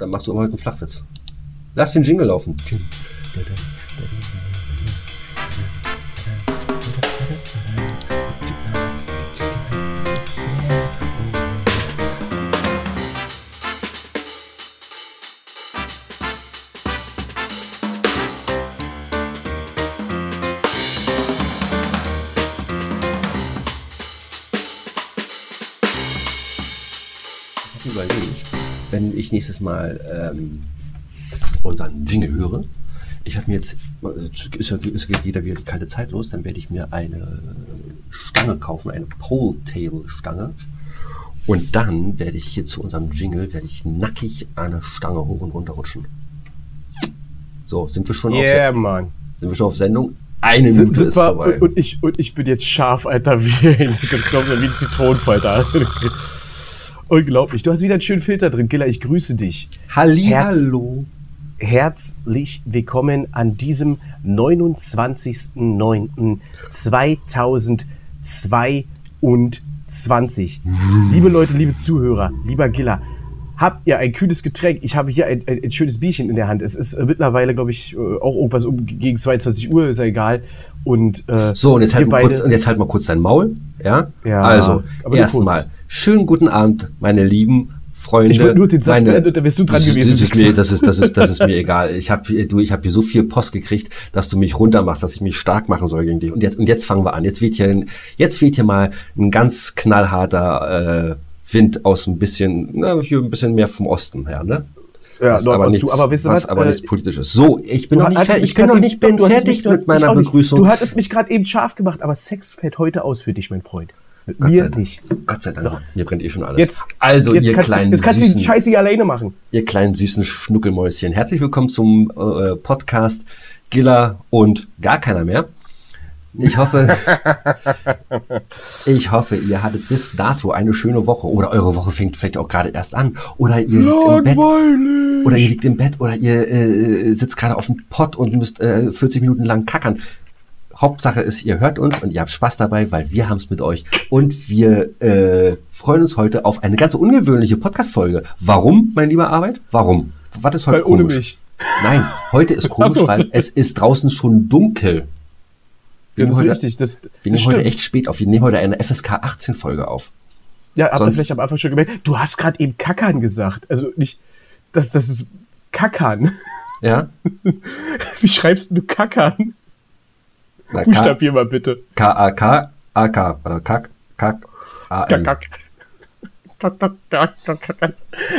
Dann machst du heute einen Flachwitz. Lass den Jingle laufen. Ich nächstes Mal ähm, unseren Jingle höre, ich habe mir jetzt, es ist ja- geht wieder wieder die kalte Zeit los, dann werde ich mir eine Stange kaufen, eine Pole-Table-Stange. Und dann werde ich hier zu unserem Jingle, werde ich nackig eine Stange hoch und runter rutschen. So, sind wir schon, auf, Yeah, Mann. sind wir schon auf Sendung? Eine Sind, Minute ist vorbei. und, und, ich, und ich bin jetzt scharf, Alter, wie, wie ein Zitronenfalter. Unglaublich. Du hast wieder einen schönen Filter drin. Gilla, ich grüße dich. Halli, Herz- hallo. Herzlich willkommen an diesem 29.09.2022. liebe Leute, liebe Zuhörer, lieber Gilla, habt ihr ein kühles Getränk? Ich habe hier ein, ein, ein schönes Bierchen in der Hand. Es ist äh, mittlerweile, glaube ich, äh, auch irgendwas um gegen 22 Uhr, ist ja egal. Und äh, So, und jetzt, halt mal kurz, und jetzt halt mal kurz dein Maul. Ja? Ja, also, erstmal. Schönen guten Abend, meine lieben Freunde. Ich wollte nur den Satz meine, beenden und dann wärst du dran das, gewesen, Das ist, mir, das, ist, das, ist, das ist mir egal. Ich habe du, ich hab hier so viel Post gekriegt, dass du mich runtermachst, dass ich mich stark machen soll gegen dich. Und jetzt, und jetzt fangen wir an. Jetzt weht hier, ein- jetzt weht hier mal ein ganz knallharter äh, Wind aus ein bisschen, na, hier ein bisschen mehr vom Osten her, ne? Ja, was aber nichts, du, aber weißt du was was, aber äh, nichts Politisches. So, ich bin noch nicht, fertig, ich bin noch nicht bin fertig mit meiner. Begrüßung. Du hattest mich gerade eben scharf gemacht, aber Sex fällt heute aus für dich, mein Freund. Gott Dank. nicht. Gott sei Dank. So. Mir brennt eh schon alles. Jetzt, also, jetzt ihr kannst, du, kleinen jetzt kannst du diesen süßen, Scheiß hier alleine machen. ihr kleinen süßen Schnuckelmäuschen. Herzlich willkommen zum äh, Podcast Giller und gar keiner mehr. Ich hoffe, ich hoffe, ihr hattet bis dato eine schöne Woche oder eure Woche fängt vielleicht auch gerade erst an oder ihr liegt im Bett oder ihr liegt im Bett oder ihr äh, sitzt gerade auf dem Pott und müsst äh, 40 Minuten lang kackern. Hauptsache ist, ihr hört uns und ihr habt Spaß dabei, weil wir haben es mit euch und wir äh, freuen uns heute auf eine ganz ungewöhnliche Podcast-Folge. Warum, mein lieber Arbeit? Warum? Was ist heute Weil ohne komisch? mich. Nein, heute ist komisch, so. weil es ist draußen schon dunkel. Wir Das ist nehmen heute, richtig. Das, Wir das nehmen heute echt spät auf. Wir nehmen heute eine FSK 18 Folge auf. Ja, habt ihr vielleicht am Anfang schon gemerkt. Du hast gerade eben Kackern gesagt. Also nicht, das, das ist Kackern. Ja? Wie schreibst du Kackern? Na, Buchstabier mal bitte. K-A-K, A-K, oder Kack, Kack. Kack, kack. Kack, kack, kack.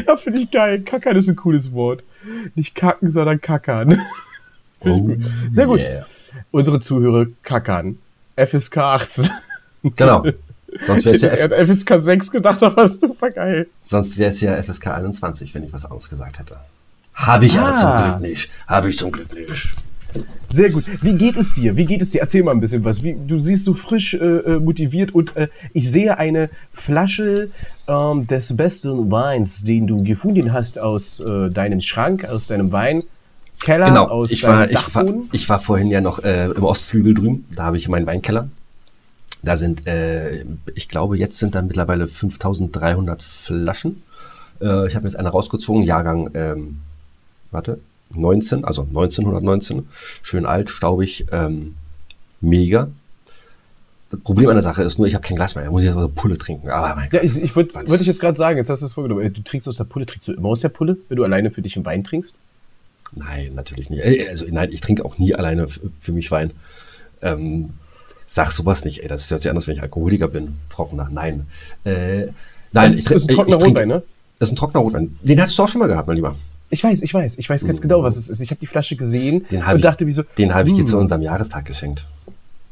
Ja, finde ich geil. Kackern ist ein cooles Wort. Nicht kacken, sondern kackern. Finde ich gut. Sehr gut. Oh, yeah. Unsere Zuhörer kackern. FSK 18. Genau. Sonst wäre es ja, an FSK 6 gedacht, aber super geil. sonst wär's ja FSK 21, wenn ich was anderes gesagt hätte. Habe ich aber Ah. zum Glück nicht. Habe ich zum Glück nicht. Sehr gut. Wie geht es dir? Wie geht es dir? Erzähl mal ein bisschen was. Wie, du siehst so frisch äh, äh, motiviert und äh, ich sehe eine Flasche ähm, des besten Weins, den du gefunden hast aus äh, deinem Schrank, aus deinem Weinkeller, Genau, aus ich war, ich, war, ich war vorhin ja noch äh, im Ostflügel drüben. Da habe ich meinen Weinkeller. Da sind, äh, ich glaube, jetzt sind da mittlerweile 5300 Flaschen. Ich habe jetzt eine rausgezogen, Jahrgang, ähm, warte, 19, also 1919. Schön alt, staubig, ähm, mega. Das Problem an der Sache ist nur, ich habe kein Glas mehr. Da muss ich jetzt also Pulle trinken. Aber mein Ja, Gott. ich, ich wollt ich jetzt gerade sagen, jetzt hast du es vorgenommen. Äh, Du trinkst aus der Pulle, trinkst du immer aus der Pulle, wenn du alleine für dich einen Wein trinkst? Nein, natürlich nicht. Äh, Also nein, ich trinke auch nie alleine für mich Wein. Ähm, sag sowas nicht, ey. Das ist ja anders, wenn ich Alkoholiker bin. Trockener. Nein. Äh, nein, Das ist- trin- ist ein trockener ich trinke- Rotwein, ne? Das ist ein trockener Rotwein. Den hattest du auch schon mal gehabt, mein Lieber. Ich weiß, ich weiß, ich weiß ganz genau, was es ist. Ich habe die Flasche gesehen Den habe und ich, dachte mir so, den habe ich dir hm, zu unserem Jahrestag geschenkt.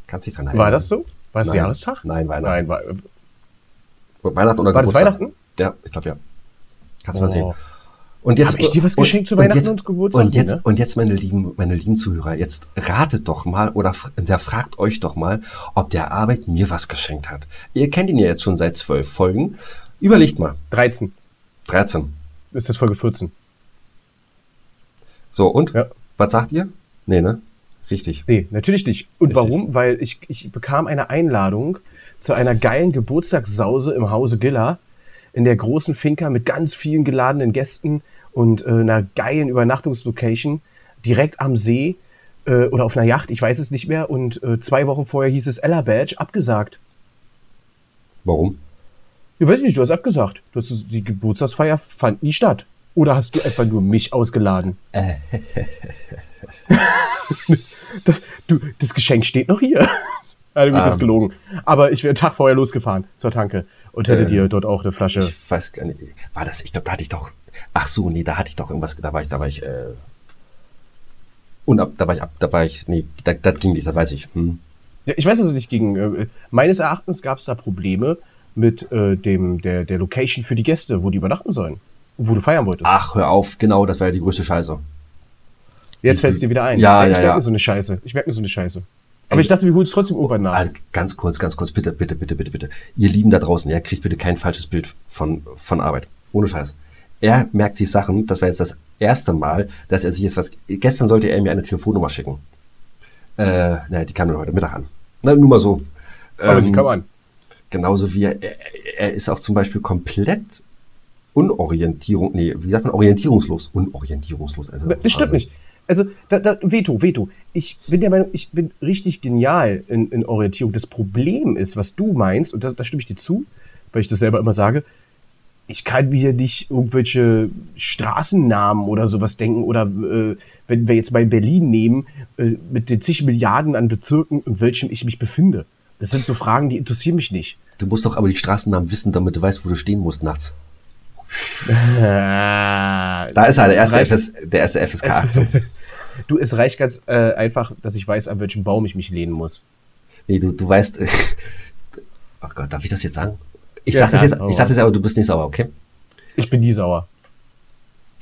Kannst dich dran erinnern? War das so? War es Nein. Jahrestag? Nein, Weihnachten. Nein, war, Weihnachten oder War das Geburtstag? Weihnachten? Ja, ich glaube ja. Kannst du mal Oh. sehen. Und jetzt, Hab ich dir was geschenkt zu Weihnachten jetzt, und Geburtstag? Und jetzt, ne? und jetzt, meine lieben, meine lieben Zuhörer, jetzt ratet doch mal oder der fragt euch doch mal, ob der Arbeit mir was geschenkt hat. Ihr kennt ihn ja jetzt schon seit zwölf Folgen. Überlegt mal. 13. 13. Ist das Folge 14? So, und? Ja. Was sagt ihr? Nee, ne? Richtig. Nee, natürlich nicht. Und Richtig. warum? Weil ich, ich bekam eine Einladung zu einer geilen Geburtstagssause im Hause Giller in der großen Finca mit ganz vielen geladenen Gästen und äh, einer geilen Übernachtungslocation direkt am See äh, oder auf einer Yacht, ich weiß es nicht mehr. Und äh, zwei Wochen vorher hieß es Ella Badge, abgesagt. Warum? Ich weiß nicht, du hast abgesagt. Du hast, die Geburtstagsfeier fand nie statt. Oder hast du etwa nur mich ausgeladen? das, du, das Geschenk steht noch hier. Also gut, das ist gelogen. Aber ich wäre einen Tag vorher losgefahren zur Tanke und hätte dir dort auch eine Flasche. Ich weiß gar nicht. War das, ich glaube, da hatte ich doch. Ach so, nee, da hatte ich doch irgendwas, da war ich, da war ich, äh, und ab, da war ich ab, da war ich, nee, da, das ging nicht, das weiß ich. Hm. Ja, ich weiß, dass es nicht ging. Äh, meines Erachtens gab es da Probleme mit äh, dem, der, der Location für die Gäste, wo die übernachten sollen. Wo du feiern wolltest. Ach, hör auf, genau, das war ja die größte Scheiße. Jetzt fällt es dir wieder ein. Ja, ich ja, merke ja. mir so eine Scheiße. Ich merke mir so eine Scheiße. Aber ich dachte, wir holen es trotzdem irgendwann nach. Also ganz kurz, ganz kurz, bitte, bitte, bitte, bitte, bitte. Ihr Lieben da draußen, ja, kriegt bitte kein falsches Bild von, von Arbeit. Ohne Scheiß. Er merkt sich Sachen, das war jetzt das erste Mal, dass er sich jetzt was. Gestern sollte er mir eine Telefonnummer schicken. Äh, naja, die kam dann heute Mittag an. Na, nur mal so. Aber Ähm, kam an. Genauso wie er, er, er ist auch zum Beispiel komplett Unorientierung, nee, wie sagt man, orientierungslos. Unorientierungslos. Also, Das stimmt also, nicht. Also, da, da, Veto, Veto. Ich bin der Meinung, ich bin richtig genial in, in Orientierung. Das Problem ist, was du meinst, und da, da stimme ich dir zu, weil ich das selber immer sage, ich kann mir nicht irgendwelche Straßennamen oder sowas denken oder äh, wenn wir jetzt mal Berlin nehmen, äh, mit den zig Milliarden an Bezirken, in welchem ich mich befinde. Das sind so Fragen, die interessieren mich nicht. Du musst doch aber die Straßennamen wissen, damit du weißt, wo du stehen musst nachts. Da Da ist er, der erste, FS, der erste FSK 18. Du, es reicht ganz äh, einfach, dass ich weiß, an welchem Baum ich mich lehnen muss. Nee, du, du weißt. Oh Gott, darf ich das jetzt sagen? Ich Ja, sag das jetzt, ich sag das aber du bist nicht sauer, okay? Ich bin nie sauer.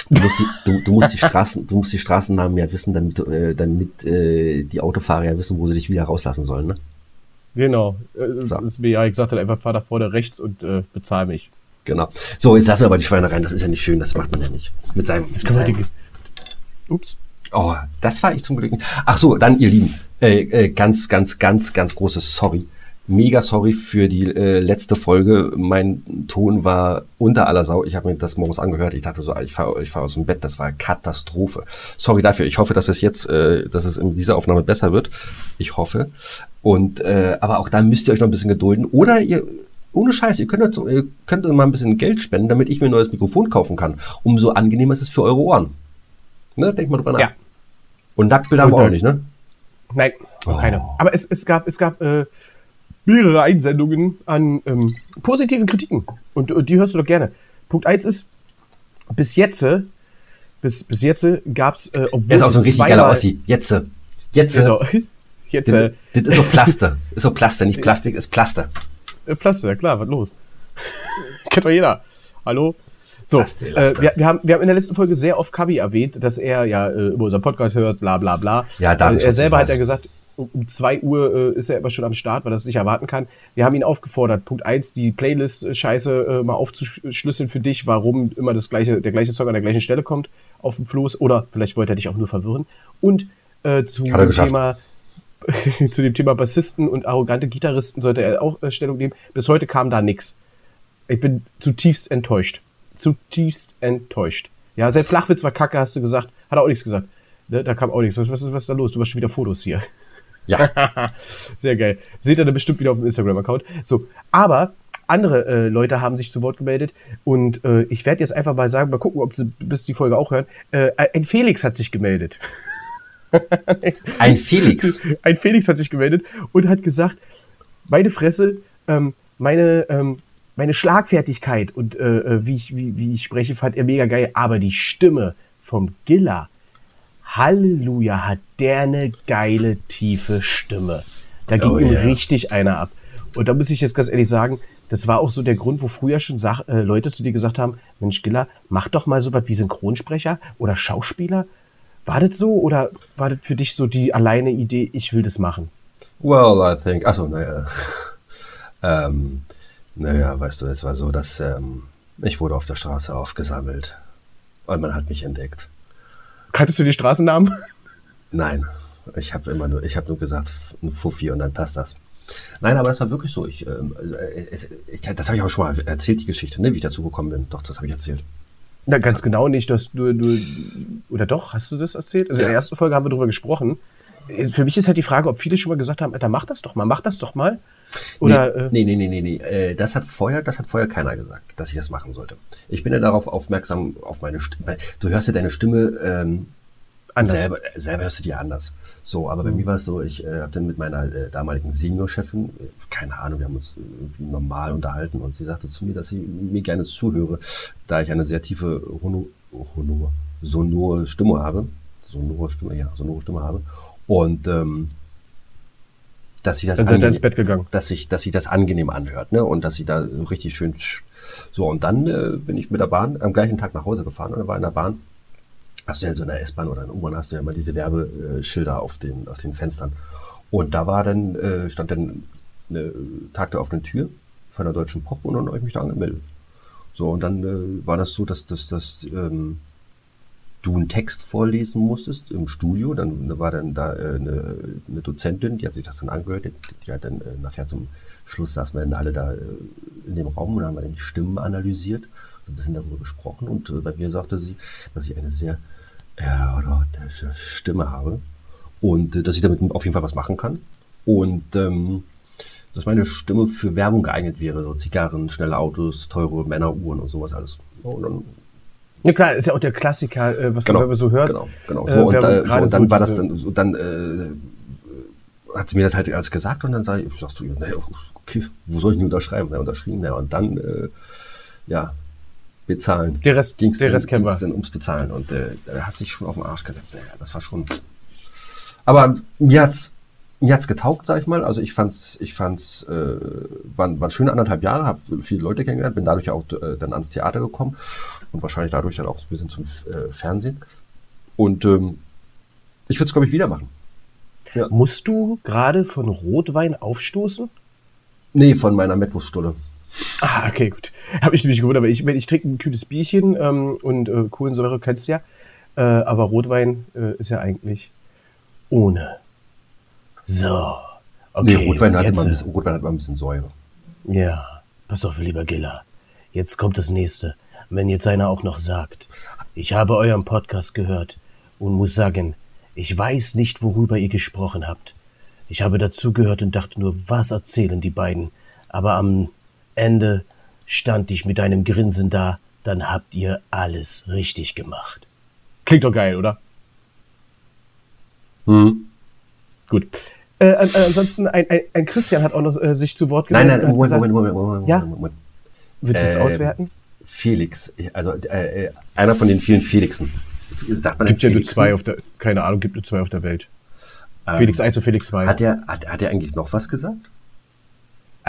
Du musst die, du, du musst die Straßen, du musst die Straßennamen ja wissen, damit, äh, damit äh, die Autofahrer ja wissen, wo sie dich wieder rauslassen sollen, ne? Genau. Äh, So. Das ist mir ja, ich sagte einfach, fahr da vorne rechts und äh, bezahl mich. Genau. So, jetzt lassen wir aber die Schweine rein. Das ist ja nicht schön. Das macht man ja nicht. Mit seinem. Das können wir die, Ups. oh, das war ich zum Glück nicht. Ach so, dann ihr Lieben, äh, äh, ganz, ganz, ganz, ganz großes Sorry. Mega sorry für die äh, letzte Folge. Mein Ton war unter aller Sau. Ich habe mir das morgens angehört. Ich dachte so, ich fahre ich fahr aus dem Bett. Das war Katastrophe. Sorry dafür. Ich hoffe, dass es jetzt, äh, dass es in dieser Aufnahme besser wird. Ich hoffe. Und äh, aber auch da müsst ihr euch noch ein bisschen gedulden. Oder ihr ohne Scheiß, ihr könnt, ihr könnt mal ein bisschen Geld spenden, damit ich mir ein neues Mikrofon kaufen kann. Umso angenehmer ist es für eure Ohren. Ne? Denkt mal drüber nach. Ja. Und Nacktbilder haben wir auch nicht, ne? Nein, Oh. keine. Aber es, es gab, es gab äh, mehrere Einsendungen an ähm, positiven Kritiken. Und, und die hörst du doch gerne. Punkt eins ist, bis jetzt, bis, bis jetzt gab es, äh, obwohl Er ist auch so ein richtig geiler Ossi. Jetzt. Jetzt. Genau. Jetzt, Das, äh, das ist so Plaster. Ist so Plaster, nicht Plastik, ist Plaster. Äh, Plaste, ja klar, was los? Kennt doch jeder. Hallo? So, äh, wir, wir, haben, wir haben in der letzten Folge sehr oft Kabi erwähnt, dass er ja äh, über unseren Podcast hört, bla bla bla. Ja, Datenschutz, Äh, Er selber hat ja gesagt, um, um 2 Uhr äh, ist er immer schon am Start, weil er es nicht erwarten kann. Wir haben ihn aufgefordert, Punkt 1, die Playlist-Scheiße äh, mal aufzuschlüsseln für dich, warum immer das gleiche, der gleiche Song an der gleichen Stelle kommt auf dem Floß. Oder vielleicht wollte er dich auch nur verwirren. Und äh, zu Hat dem geschafft. Thema zu dem Thema Bassisten und arrogante Gitarristen sollte er auch äh, Stellung nehmen. Bis heute kam da nichts. Ich bin zutiefst enttäuscht. Zutiefst enttäuscht. Ja, sein Flachwitz war kacke, hast du gesagt. Hat er auch nichts gesagt. Ne, da kam auch nichts. Was, was, ist- was ist da los? Du machst schon wieder Fotos hier. Ja. Sehr geil. Seht ihr dann bestimmt wieder auf dem Instagram-Account. So, aber andere äh, Leute haben sich zu Wort gemeldet und äh, ich werde jetzt einfach mal sagen, mal gucken, ob sie bis die Folge auch hören. Äh, ein Felix hat sich gemeldet. Ein Felix. Ein Felix hat sich gemeldet und hat gesagt, meine Fresse, ähm, meine, ähm, meine Schlagfertigkeit und äh, äh, wie, ich, wie, wie ich spreche, fand er mega geil, aber die Stimme vom Giller, Halleluja, hat der eine geile, tiefe Stimme. Da ging Oh, ihm ja. richtig einer ab. Und da muss ich jetzt ganz ehrlich sagen, das war auch so der Grund, wo früher schon Sach äh, Leute zu dir gesagt haben, Mensch, Giller, mach doch mal so was wie Synchronsprecher oder Schauspieler. War das so oder war das für dich so die alleine Idee, ich will das machen? Well, I think. Achso, naja. ähm, naja, weißt du, es war so, dass ähm, ich wurde auf der Straße aufgesammelt. Und man hat mich entdeckt. Kanntest du die Straßennamen? Nein, ich habe immer nur, ich habe nur gesagt, ein Fuffi und dann passt das. Nein, aber es war wirklich so. Ich, äh, es, ich, das habe ich auch schon mal erzählt, die Geschichte, ne, wie ich dazu gekommen bin. Doch, das habe ich erzählt. Na, ganz genau nicht, dass du, du, oder doch, hast du das erzählt? Also in der ersten Folge haben wir darüber gesprochen. Für mich ist halt die Frage, ob viele schon mal gesagt haben, Alter, mach das doch mal, mach das doch mal. Oder, nee, äh, nee, nee, nee, nee, nee. Äh, das hat vorher, das hat vorher keiner gesagt, dass ich das machen sollte. Ich bin ja darauf aufmerksam, auf meine Stimme. Du hörst ja deine Stimme ähm, Anders. Selber, selber hörst du die anders. So, aber bei mir war es so, ich äh, habe dann mit meiner äh, damaligen Seniorchefin, äh, keine Ahnung, wir haben uns irgendwie normal unterhalten und sie sagte zu mir, dass sie mir gerne zuhöre, da ich eine sehr tiefe Hono, Hono, sonore Stimme habe. Sonore Stimme, ja, sonore Stimme habe. Und ähm, dass sie das Dann seid ihr angenehm- ins Bett gegangen. dass sich, dass sie das angenehm anhört, ne? Und dass sie da richtig schön. So, und dann äh, bin ich mit der Bahn am gleichen Tag nach Hause gefahren und war in der Bahn, hast du ja so in der S-Bahn oder in der U-Bahn hast du ja immer diese Werbeschilder auf den, auf den Fenstern. Und da war dann, äh, stand dann eine Tag der offenen Tür von der Deutschen Pop und dann habe ich mich da angemeldet. So, und dann äh, war das so, dass, dass, dass ähm, du einen Text vorlesen musstest im Studio. Dann da war dann da äh, eine, eine Dozentin, die hat sich das dann angehört. Die, die hat dann äh, nachher zum Schluss saßen wir dann alle da äh, in dem Raum und haben dann die Stimmen analysiert, so ein bisschen darüber gesprochen. Und äh, bei mir sagte sie, dass ich eine sehr erotische Stimme habe und äh, dass ich damit auf jeden Fall was machen kann. Und ähm, dass meine Stimme für Werbung geeignet wäre, so Zigarren, schnelle Autos, teure Männeruhren und sowas alles. Und dann ja klar, ist ja auch der Klassiker, äh, was Genau, man so hört. Genau, genau. Äh, So, und, äh, so, und dann so war das dann, so, dann äh, hat sie mir das halt alles gesagt und dann sag ich, ich sag zu ihr, naja, okay, wo soll ich denn unterschreiben? Ja, unterschrieben, ja, und dann, äh, ja, bezahlen. Der Rest- ging's der dann, Rest kennen ging's wir. dann ums Bezahlen und äh, da hast du dich schon auf den Arsch gesetzt. Ja, das war schon. Aber mir hat's mir hat's getaugt, sag ich mal. Also ich fand's, ich fand's, äh, waren, waren schöne anderthalb Jahre, habe viele Leute kennengelernt, bin dadurch auch äh, dann ans Theater gekommen und wahrscheinlich dadurch dann auch ein bisschen zum äh, Fernsehen. Und ähm, ich würde es, glaube ich, wieder machen. Ja. Musst du gerade von Rotwein aufstoßen? Nee, von meiner Metwurststulle. Ah, okay, gut. Habe ich nämlich gewundert, aber ich, ich trinke ein kühles Bierchen ähm, und äh, Kohlensäure kennst du ja. Äh, aber Rotwein äh, ist ja eigentlich ohne. So. Okay, nee, Rotwein hat, jetzt, immer ein bisschen, Rotwein hat immer ein bisschen Säure. Ja, pass auf, lieber Giller. Jetzt kommt das nächste. Wenn jetzt einer auch noch sagt, ich habe euren Podcast gehört und muss sagen, ich weiß nicht, worüber ihr gesprochen habt. Ich habe dazugehört und dachte nur, was erzählen die beiden? Aber am Ende stand ich mit einem Grinsen da, dann habt ihr alles richtig gemacht. Klingt doch geil, oder? Hm. Gut. Äh, an, ansonsten, ein, ein, ein Christian hat auch noch äh, sich zu Wort Nein, gemeldet. nein, und Moment, Moment, gesagt, Moment, Moment, Ja? Moment, Moment. Willst du es Ähm, auswerten? Felix, also äh, äh, einer von den vielen Felixen. Sagt man Gibt ja nur zwei auf der, keine Ahnung, gibt nur zwei auf der Welt. Felix 1 und Felix 2. Hat er, hat, hat er eigentlich noch was gesagt?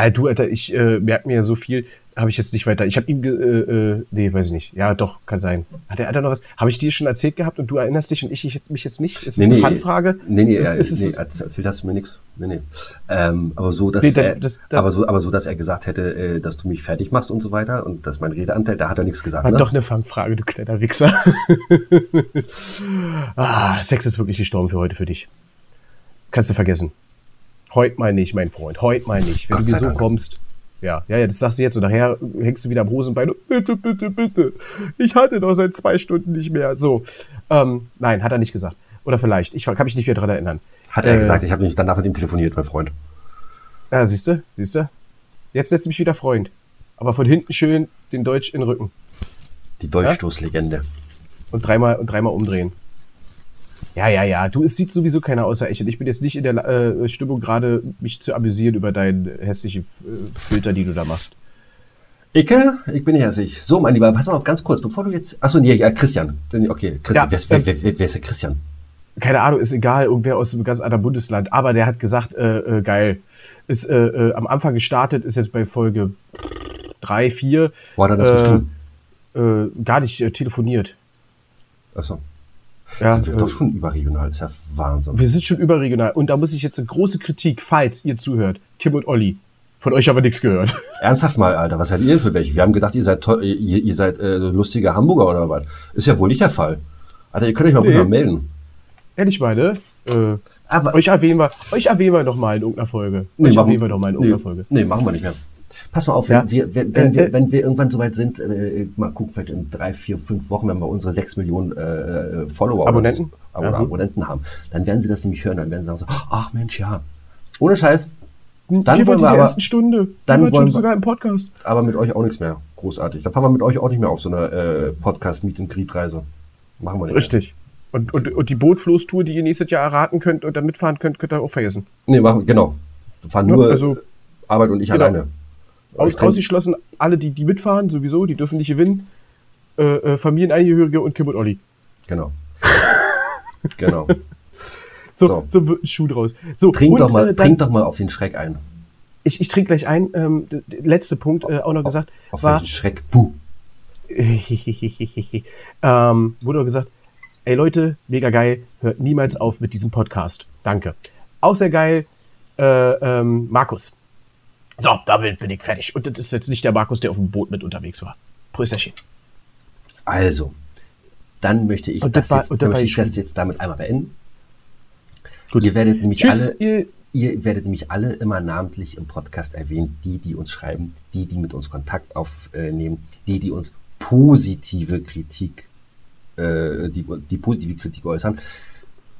Ah, du, Alter, ich äh, merke mir ja so viel, habe ich jetzt nicht weiter. Ich habe ihm, äh, äh, nee, weiß ich nicht. Ja, doch, kann sein. Hat er, hat er noch was? Habe ich dir schon erzählt gehabt und du erinnerst dich und ich, ich mich jetzt nicht? Ist es eine Fanfrage? Nee, nee, er, Ist nee erz- erzählt hast du mir nichts. Nee, nee. Ähm, aber so, dass Nee, dann- er, das- dann- aber so, aber so, dass er gesagt hätte, äh, dass du mich fertig machst und so weiter und dass mein Redeanteil, da hat er nichts gesagt. war ne? doch eine Fangfrage, du kleiner Wichser. ah, Sex ist wirklich gestorben für heute für dich. Kannst du vergessen. Heute mal nicht, mein Freund. Heute mal nicht. Wenn Gott du dir so Dank. kommst. Ja, ja, ja, das sagst du jetzt und nachher hängst du wieder am Hosenbein. Bitte, bitte, bitte. Ich hatte doch seit zwei Stunden nicht mehr. So. Ähm, nein, hat er nicht gesagt. Oder vielleicht. Ich kann mich nicht mehr daran erinnern. Hat er Äh, gesagt, ich habe nicht danach mit ihm telefoniert, mein Freund. Ja, siehst du? Siehst du? Jetzt lässt mich wieder Freund. Aber von hinten schön den Deutsch in den Rücken. Die Dolchstoßlegende. Und dreimal, und dreimal umdrehen. Ja, ja, ja. Du, es sieht sowieso keiner außer ich. Und ich bin jetzt nicht in der äh, Stimmung, gerade mich zu amüsieren über deinen hässlichen äh, Filter, die du da machst. Icke, ich bin nicht hässlich. So, mein Lieber, pass mal auf ganz kurz, bevor du jetzt. Achso, nee, ja, Christian. Okay, Christian. Ja, wer, ist- wer, wer, wer, ist der Christian? Keine Ahnung, ist egal, irgendwer aus einem ganz anderen Bundesland. Aber der hat gesagt, äh, äh, geil. Ist äh, äh, am Anfang gestartet, ist jetzt bei Folge drei, vier. Wo hat er das äh? Äh, gar nicht äh, telefoniert. Achso. Ja, sind wir doch schon überregional. ist ja Wahnsinn. Wir sind schon überregional. Und da muss ich jetzt eine große Kritik, falls ihr zuhört. Tim und Olli. Von euch aber nichts gehört. Ernsthaft mal, Alter, was seid ihr für welche? Wir haben gedacht, ihr seid, ihr, ihr seid äh, lustige Hamburger oder was? Ist ja wohl nicht der Fall. Alter, ihr könnt euch mal Nee. mal melden. Ehrlich meine, äh, Aber- euch erwähnen wir, euch erwähnen wir doch mal in irgendeiner Folge. euch machen- erwähnen wir doch mal in nee, irgendeiner Folge. Nee, machen wir nicht mehr. Pass mal auf, wenn, Ja. wir, wenn, wenn, Äh, wir, äh. wenn wir irgendwann soweit sind, äh, mal gucken, vielleicht in drei, vier, fünf Wochen, wenn wir unsere sechs Millionen äh, Follower Abonnenten? oder, Ja. Abonnenten haben, dann werden sie das nämlich hören, dann werden sie sagen so, ach Mensch, ja. Ohne Scheiß. Dann Dann wir wollen wir aber, ersten Stunde. dann wir wollen schon wir- sogar im Podcast. aber mit euch auch nichts mehr. Großartig. Dann fahren wir mit euch auch nicht mehr auf so eine äh, Podcast-Meet-and-Greet-Reise. Machen wir nicht. Richtig. Und, und, und die Bootfloßtour, die ihr nächstes Jahr erraten könnt und da mitfahren könnt, könnt ihr auch vergessen. Mehr. Nee, machen, genau. Wir fahren Ja, nur also- Arbeit und ich Genau. alleine. Aus, ausgeschlossen, alle, die, die mitfahren, sowieso, die dürfen nicht gewinnen. Äh, äh, Familienangehörige und Kim und Olli. Genau. genau. So, So. so. wird ein Schuh draus. So, Trink, und, doch mal, äh, dann- trink doch mal auf den Schreck ein. Ich, ich trinke gleich ein. Ähm, d- d- letzte Punkt, äh, auch noch gesagt, Auf war, welchen Schreck? Puh. ähm, wurde auch gesagt, ey Leute, mega geil, hört niemals auf mit diesem Podcast. Danke. Auch sehr geil, äh, ähm, Markus. So, damit bin ich fertig. Und das ist jetzt nicht der Markus, der auf dem Boot mit unterwegs war. Prösterchen. Also, dann möchte ich, Und das, war- jetzt, und möchte ich das jetzt damit einmal beenden. Gut. Ihr werdet nämlich Tschüss, alle, ihr, ihr werdet nämlich alle immer namentlich im Podcast erwähnt, die, die uns schreiben, die, die mit uns Kontakt aufnehmen, die, die uns positive Kritik, äh, die, die positive Kritik äußern.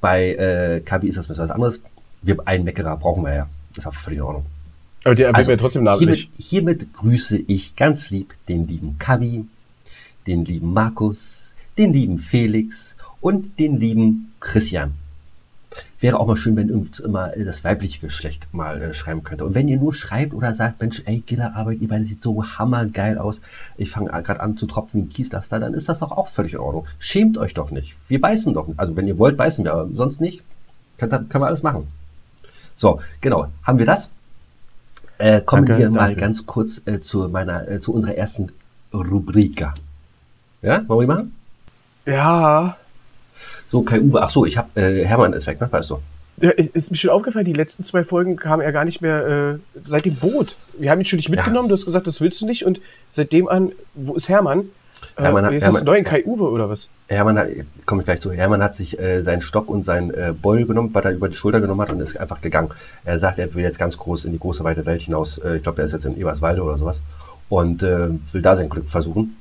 Bei äh, Kabi ist das was anderes. Wir einen Meckerer brauchen wir ja. Das ist auch völlig in Ordnung. Aber der Also, mir trotzdem namentlich. hiermit, hiermit grüße ich ganz lieb den lieben Kabi, den lieben Markus, den lieben Felix und den lieben Christian. Wäre auch mal schön, wenn irgend immer das weibliche Geschlecht mal äh, schreiben könnte. Und wenn ihr nur schreibt oder sagt, Mensch, ey, Gillerarbeit, ihr beide sieht so hammergeil aus, ich fange gerade an zu tropfen wie ein Kieslaster, dann ist das doch auch völlig in Ordnung. Schämt euch doch nicht. Wir beißen doch nicht. Also wenn ihr wollt, beißen wir, aber sonst nicht. Kann, können wir alles machen. So, genau. Haben wir das? Äh, kommen Danke wir mal dafür. ganz kurz äh, zu meiner, äh, zu unserer ersten Rubrik. Ja, wollen wir machen? Ja, So, Kai Uwe, ach so, ich habe äh, Hermann ist weg, ne? Weißt du? Ja, ist mir schon aufgefallen, die letzten zwei Folgen kamen er gar nicht mehr äh, seit dem Boot. Wir haben ihn schon nicht mitgenommen, du hast gesagt, das willst du nicht. Und seitdem an, wo ist Hermann? Äh, Hermann hat- du Hermann- neuen Kai Uwe oder was? Hermann hat, komme ich gleich zu. Hermann hat sich äh, seinen Stock und sein äh, Beul genommen, was er über die Schulter genommen hat und ist einfach gegangen. Er sagt, er will jetzt ganz groß in die große weite Welt hinaus. Äh, ich glaube, er ist jetzt in Eberswalde oder sowas und äh, will da sein Glück versuchen.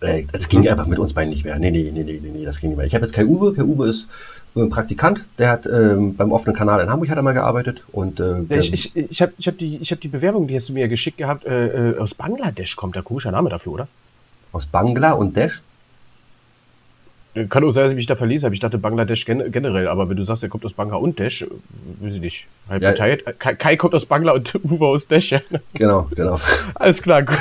Äh, das ging einfach mit uns beiden nicht mehr. Nee, nee, nee, nee, nee, nee das ging nicht mehr. Ich habe jetzt Kai Uwe. Kai Uwe ist äh, Praktikant. Der hat ähm, beim offenen Kanal in Hamburg hat er mal gearbeitet und äh, Ja, ich ich, ich habe ich hab die, ich hab die Bewerbung, die hast du mir geschickt gehabt, äh, äh, aus Bangladesch kommt der komischer Name dafür, oder? Aus Bangla und Dash. Äh, Kann auch sein, dass ich mich da verlesen habe. Ich dachte Bangladesch gen generell, aber wenn du sagst, er kommt aus Bangla und Dash, äh, weiß ich nicht. Halb Ja. geteilt. Kai, Kai kommt aus Bangla und Uwe aus Dash. Ja. Genau, genau. Alles klar, gut.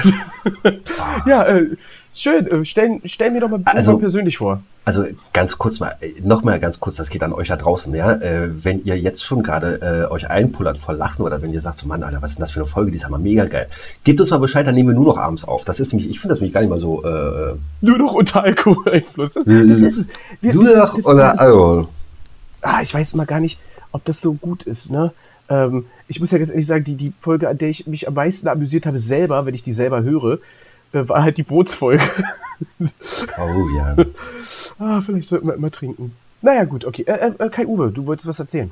ja, äh, schön. Äh, stell, stell mir doch mal Also- persönlich vor. Also ganz kurz mal, äh, noch mal ganz kurz, das geht an euch da draußen, ja. Äh, wenn ihr jetzt schon gerade äh, euch einpullert vor Lachen oder wenn ihr sagt, so Mann, Alter, was ist denn das für eine Folge, die ist aber mega geil. Gebt uns mal Bescheid, dann nehmen wir nur noch abends auf. Das ist nämlich, ich finde das nämlich gar nicht mal so. Äh, Nur noch unter Alkoholeinfluss. Das, das ist. Wir- oder das ist- also, ah, ich weiß mal gar nicht, ob das so gut ist, ne? Ähm, ich muss ja ganz ehrlich sagen, die, die Folge, an der ich mich am meisten amüsiert habe, selber, wenn ich die selber höre, äh, war halt die Bootsfolge. Oh ja. ah, vielleicht sollten wir immer trinken. Naja, gut, okay. Äh, äh, Kai Uwe, du wolltest was erzählen.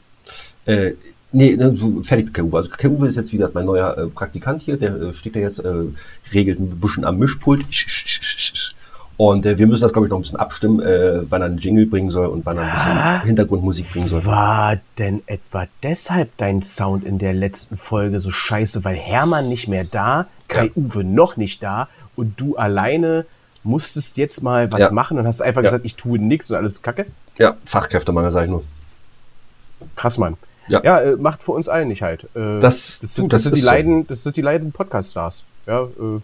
Äh, nee, ne, so fertig mit Kai-Uwe. Also Kai-Uwe ist jetzt wieder mein neuer äh, Praktikant hier. Der äh, steht da jetzt, äh, regelt ein bisschen am Mischpult. Und äh, wir müssen das, glaube ich, noch ein bisschen abstimmen, äh, wann er einen Jingle bringen soll und wann er ein bisschen Hintergrundmusik bringen soll. War denn etwa deshalb dein Sound in der letzten Folge so scheiße, weil Hermann nicht mehr da, Kai Ja. Uwe noch nicht da und du alleine musstest jetzt mal was Ja. machen und hast einfach Ja. gesagt, ich tue nichts und alles Kacke? Ja, Fachkräftemangel, sage ich nur. Krass, Mann. Ja. Ja, äh, macht für uns allen nicht halt. Äh, Das- das sind, das das sind die so. Leiden, das sind die Leiden Podcast-Stars. Ja, äh,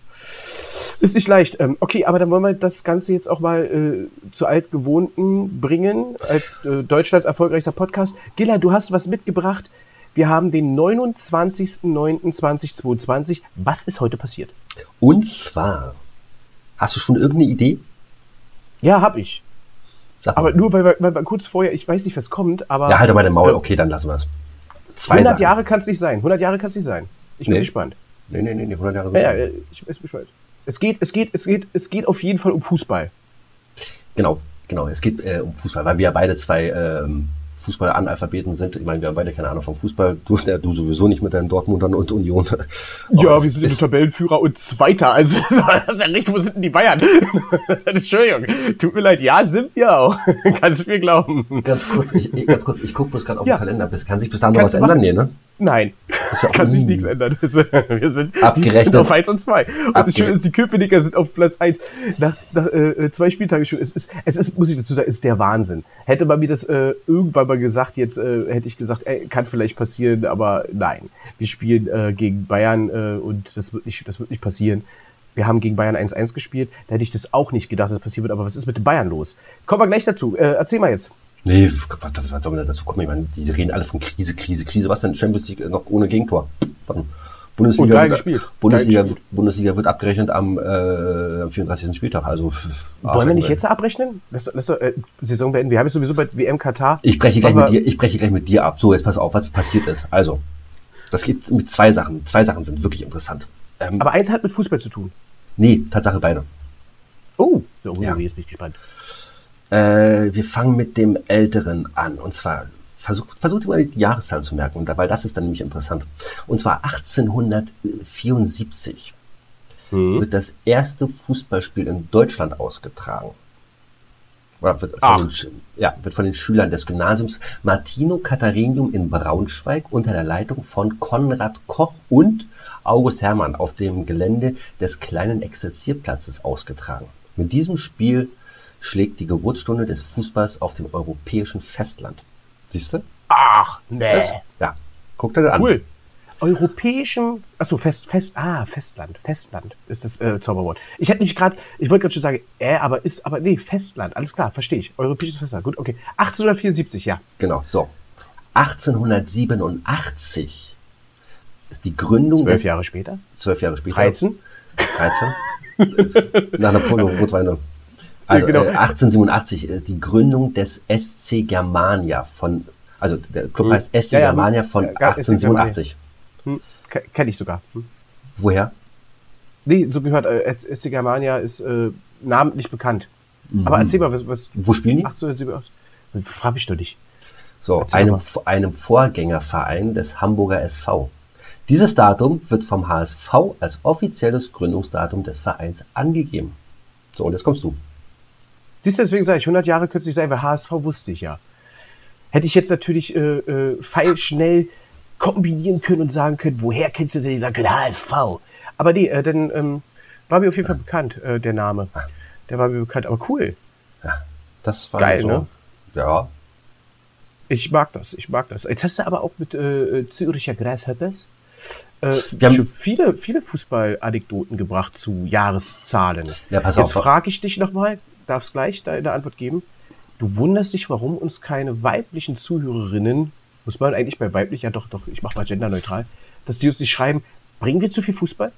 ist nicht leicht. Ähm, okay, aber dann wollen wir das Ganze jetzt auch mal äh, zu altgewohnten bringen, als äh, Deutschlands erfolgreichster Podcast. Gilla, du hast was mitgebracht. Wir haben den 29.09.2022. Was ist heute passiert? Und zwar, hast du schon irgendeine Idee? Ja, hab ich. Aber nur, weil wir, weil wir kurz vorher, ich weiß nicht, was kommt, aber Ja, halt doch mal den Maul. Okay, dann lassen wir es. Zwei 100 Sachen. Jahre kann es nicht sein. 100 Jahre kann es nicht sein. Ich bin Nee. gespannt. Nee, nee, nee, nee 100 Jahre. Ja, ja, ich weiß Bescheid. Es geht, es geht, es geht, es geht auf jeden Fall um Fußball. Genau, genau. Es geht äh, um Fußball, weil wir ja beide zwei ähm, Fußball-Analphabeten sind. Ich meine, wir haben beide keine Ahnung vom Fußball. Du, der, du sowieso nicht mit deinen Dortmundern und Union. Ja, wir sind im Tabellenführer und Zweiter. Also, das ist ja nicht, wo sind denn die Bayern? Entschuldigung. Tut mir leid. Ja, sind wir auch. Kannst du mir glauben. Ganz kurz, ich, ganz kurz, ich gucke bloß gerade auf Ja. den Kalender. Kann sich bis dahin noch was ändern? machen. Nee, ne? Nein, kann sich Uh. nichts ändern. Wir sind, Abgerechnet. sind auf 1 und 2. Und das. Schöne ist, die Köpenicker sind auf Platz 1 nach, nach äh, zwei Spieltagen schon. Es ist, es ist, muss ich dazu sagen, ist der Wahnsinn. Hätte man mir das äh, irgendwann mal gesagt, jetzt äh, hätte ich gesagt, ey, kann vielleicht passieren, aber nein. Wir spielen äh, gegen Bayern äh, und das wird, nicht, das wird nicht passieren. Wir haben gegen Bayern 1-1 gespielt. Da hätte ich das auch nicht gedacht, dass das passieren wird. Aber was ist mit den Bayern los? Kommen wir gleich dazu. Äh, erzähl mal jetzt. Nee, was, was, was soll man da dazu kommen? Ich meine, die reden alle von Krise, Krise, Krise. Was denn? Champions League noch ohne Gegentor. Bundesliga, Und geil wird. Bundesliga. Bundesliga wird abgerechnet am, äh, am 34. Spieltag. Also, Wollen wir nicht jetzt abrechnen? Lass, lass, äh, Saison beenden. Wir haben jetzt sowieso bei WM Katar. Ich breche gleich mit dir, ich breche gleich mit dir ab. So, jetzt pass auf, was passiert ist. Also, das geht mit zwei Sachen. Zwei Sachen sind wirklich interessant. Ähm, Aber eins hat mit Fußball zu tun. nee, Tatsache beide. Oh, so, Ja. jetzt bin ich gespannt. Äh, wir fangen mit dem Älteren an. Und zwar, versucht versucht mal die Jahreszahl zu merken, weil das ist dann nämlich interessant. Und zwar 1874 wird das erste Fußballspiel in Deutschland ausgetragen. Oder wird von, den, ja, wird von den Schülern des Gymnasiums Martino Katharinium in Braunschweig unter der Leitung von Konrad Koch und August Hermann auf dem Gelände des kleinen Exerzierplatzes ausgetragen. Mit diesem Spiel schlägt die Geburtsstunde des Fußballs auf dem europäischen Festland. Siehst du? Ach, nee. Ja. Guck dir das an. Cool. Europäischen, achso, Fest, Fest, ah, Festland, Festland ist das äh, Zauberwort. Ich hätte mich gerade, ich wollte gerade schon sagen, äh, aber ist, aber nee, Festland, alles klar, verstehe ich. Europäisches Festland, gut, okay. 1874, ja. Genau, so. 1887 ist die Gründung Zwölf des, Jahre später. zwölf Jahre später. 13. 13. Nach Napoleon Rotweine. Also genau. äh, 1887 äh, die Gründung des SC Germania von, also der Club heißt SC Hm. Ja, ja, Germania hm. von Ja, SC 1887. Hm, ke- Kenn ich sogar. Hm. Woher? Nee, so gehört, äh, SC Germania ist äh, namentlich bekannt. Aber erzähl mal, was, was Wo spielen die? 1887, frag mich doch nicht. So, Erzähl einem, mal. einem Vorgängerverein des Hamburger SV. Dieses Datum wird vom HSV als offizielles Gründungsdatum des Vereins angegeben. So, und jetzt kommst du. Siehst du, deswegen sage ich, 100 Jahre kürzlich sein, weil HSV wusste ich ja. Hätte ich jetzt natürlich äh, äh, feilschnell kombinieren können und sagen können, woher kennst du denn? Ich sagen können, HSV. Aber nee, äh, dann ähm, war mir auf jeden Fall bekannt, äh, der Name. Der war mir bekannt, aber cool. Ja, das war Geil, so. ne? Ja, Ich mag das, ich mag das. Jetzt hast du aber auch mit äh, Züricher Grasshoppers äh, Wir haben- schon viele, viele Fußballanekdoten gebracht zu Jahreszahlen. Ja, pass Jetzt frage ich dich nochmal, darfst gleich deine Antwort geben. Du wunderst dich, warum uns keine weiblichen Zuhörerinnen, muss man eigentlich bei weiblich, ja doch, doch, ich mach mal genderneutral, dass die uns nicht schreiben, bringen wir zu viel Fußball?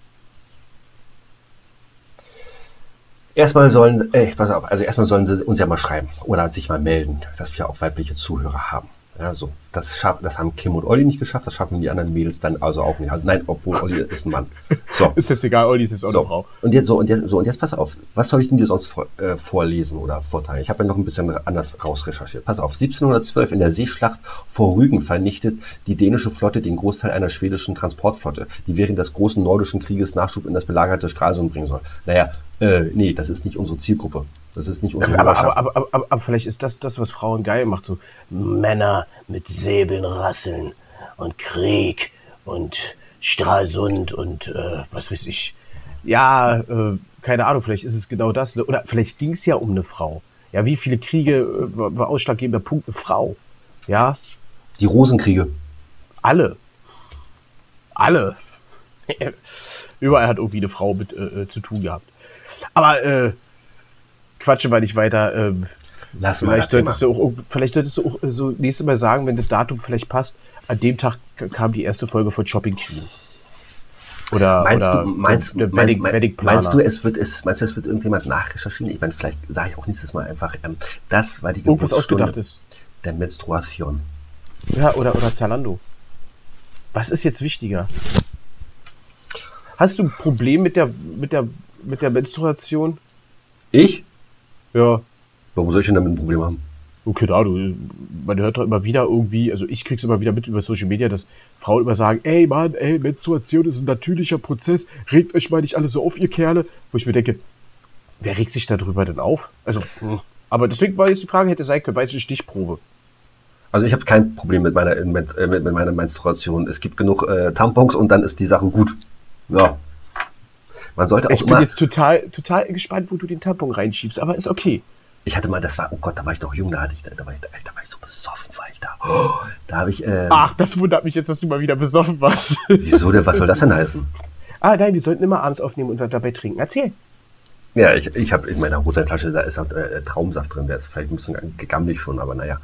Erstmal sollen, äh, pass auf, also erstmal sollen sie uns ja mal schreiben oder sich mal melden, dass wir auch weibliche Zuhörer haben. Ja, so. Das, schaff, das haben Kim und Olli nicht geschafft, das schaffen die anderen Mädels dann also auch nicht. Also nein, obwohl Olli ist ein Mann. So. Ist jetzt egal, Olli ist jetzt auch eine So, Frau. und jetzt, so, und jetzt, so, und jetzt pass auf. Was soll ich denn dir sonst vor, äh, vorlesen oder vorteilen? Ich habe ja noch ein bisschen anders rausrecherchiert. Pass auf. 1712 in der Seeschlacht vor Rügen vernichtet die dänische Flotte den Großteil einer schwedischen Transportflotte, die während des großen nordischen Krieges Nachschub in das belagerte Stralsund bringen soll. Naja, äh, nee, das ist nicht unsere Zielgruppe. Das ist nicht unsere Aber, aber, aber, aber, aber vielleicht ist das das, was Frauen geil macht. So Männer mit Säbeln rasseln und Krieg und Stralsund und äh, was weiß ich. Ja, äh, keine Ahnung, vielleicht ist es genau das. Oder vielleicht ging es ja um eine Frau. Ja, wie viele Kriege äh, war, war ausschlaggebender Punkt eine Frau? Ja, Die Rosenkriege. alle. Alle. Überall hat irgendwie eine Frau mit äh, äh, zu tun gehabt. Aber äh, quatsche mal nicht weiter. Ähm, Lass mal Vielleicht Thema. solltest, du auch, vielleicht solltest du auch äh, so nächstes Mal sagen, wenn das Datum vielleicht passt, an dem Tag kam die erste Folge von Shopping Queen. Oder, Meinst oder du, meinst, der meinst, Wedding, meinst, Wedding meinst du, es wird, es, meinst du, es wird irgendjemand nachrecherchieren? Ich meine, vielleicht sage ich auch nächstes Mal einfach, ähm, das war die Irgendwas ausgedacht ist. der Menstruation. Ja, oder, oder Zalando. Was ist jetzt wichtiger? Hast du ein Problem mit der, mit der, mit der Menstruation? Ich? Ja. Warum soll ich denn damit ein Problem haben? Okay, da, du, man hört doch immer wieder irgendwie, also ich krieg's immer wieder mit über Social Media, dass Frauen immer sagen, ey Mann, ey, Menstruation ist ein natürlicher Prozess, regt euch mal nicht alle so auf, ihr Kerle. Wo ich mir denke, wer regt sich darüber denn auf? Also, aber deswegen war jetzt die Frage, hätte sein können, weil es eine Stichprobe. Also ich habe kein Problem mit meiner, mit, äh, mit meiner Menstruation. Es gibt genug äh, Tampons und dann ist die Sache gut. Ja. Man sollte auch Ich bin jetzt total, total gespannt, wo du den Tampon reinschiebst, aber ist okay. ich hatte mal, das war, oh Gott, da war ich doch jung, da hatte ich, da war ich, da, war ich so besoffen, war ich da. Oh, da habe ich, äh, Ach, das wundert mich jetzt, dass du mal wieder besoffen warst. wieso denn, was soll das denn heißen? ah, nein, wir sollten immer abends aufnehmen und dabei trinken. Erzähl. Ja, ich, ich habe in meiner Hosentasche, da ist halt, äh, Traumsaft drin, der ist vielleicht ein bisschen gegammelig schon, aber naja.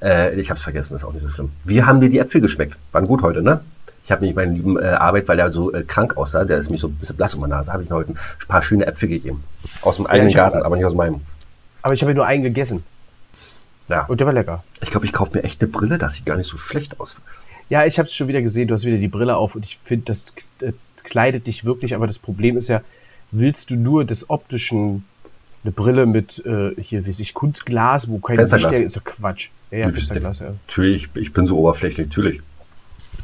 Äh, ich habe es vergessen, ist auch nicht so schlimm. Wie haben dir die Äpfel geschmeckt? Waren gut heute, ne? Ich habe nämlich meinen lieben äh, Arbeit, weil er so äh, krank aussah, der ist mich so ein bisschen blass um die Nase, habe ich ihm heute ein paar schöne Äpfel gegeben. Aus dem eigenen hab- Garten, aber nicht aus meinem. Aber ich habe ja nur einen gegessen Ja. und der war lecker. Ich glaube, ich kaufe mir echt eine Brille, das sieht gar nicht so schlecht aus. Ja, ich habe es schon wieder gesehen, du hast wieder die Brille auf und ich finde, das äh, kleidet dich wirklich, aber das Problem ist ja, willst du nur des optischen eine Brille mit äh, hier, wie sich Kunstglas, wo keine Fensterglas. Sichtstärke ist, doch Quatsch. Ja, ja, Fensterglas, ja. Natürlich, ich bin so oberflächlich, natürlich.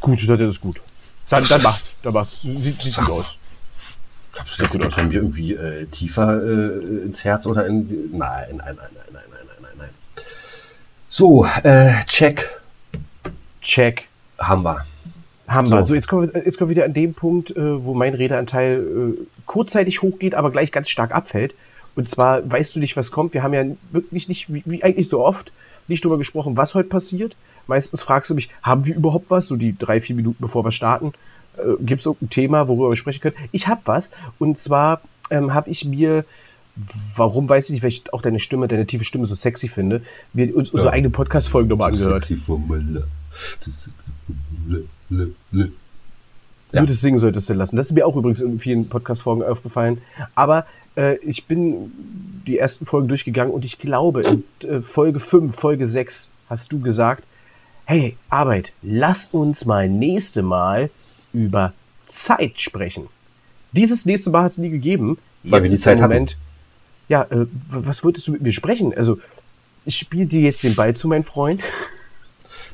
Gut, das ist gut. Dann, dann mach's. Dann mach's. Sieht, sieht gut aus. Glaubst du, das kommt mir irgendwie äh, tiefer äh, ins Herz oder in. Nein, nein, nein, nein, nein, nein, nein, nein. nein. So, äh, check. Check. Haben wir. Haben so. wir. So, jetzt kommen wir, jetzt kommen wir wieder an dem Punkt, äh, wo mein Redeanteil äh, kurzzeitig hochgeht, aber gleich ganz stark abfällt. Und zwar weißt du nicht, was kommt. Wir haben ja wirklich nicht, wie, wie eigentlich so oft, nicht drüber gesprochen, was heute passiert. Meistens fragst du mich, haben wir überhaupt was? So die drei, vier Minuten bevor wir starten. Äh, Gibt es irgendein Thema, worüber wir sprechen können? Ich habe was. Und zwar ähm, habe ich mir, warum weiß ich nicht, weil ich auch deine Stimme, deine tiefe Stimme so sexy finde, mir uns, unsere Ja. eigene Podcast-Folgen nochmal angehört. Sexy Formula. Ja. Nur das Singen solltest du lassen. Das ist mir auch übrigens in vielen Podcast-Folgen aufgefallen. Aber äh, ich bin die ersten Folgen durchgegangen und ich glaube, in äh, Folge 5, Folge 6 hast du gesagt, hey, Arbeit, lass uns mal nächste Mal über Zeit sprechen. Dieses nächste Mal hat es nie gegeben. Weil wir die Zeit hatten. Moment. Ja, äh, was wolltest du mit mir sprechen? Also, ich spiele dir jetzt den Ball zu, mein Freund.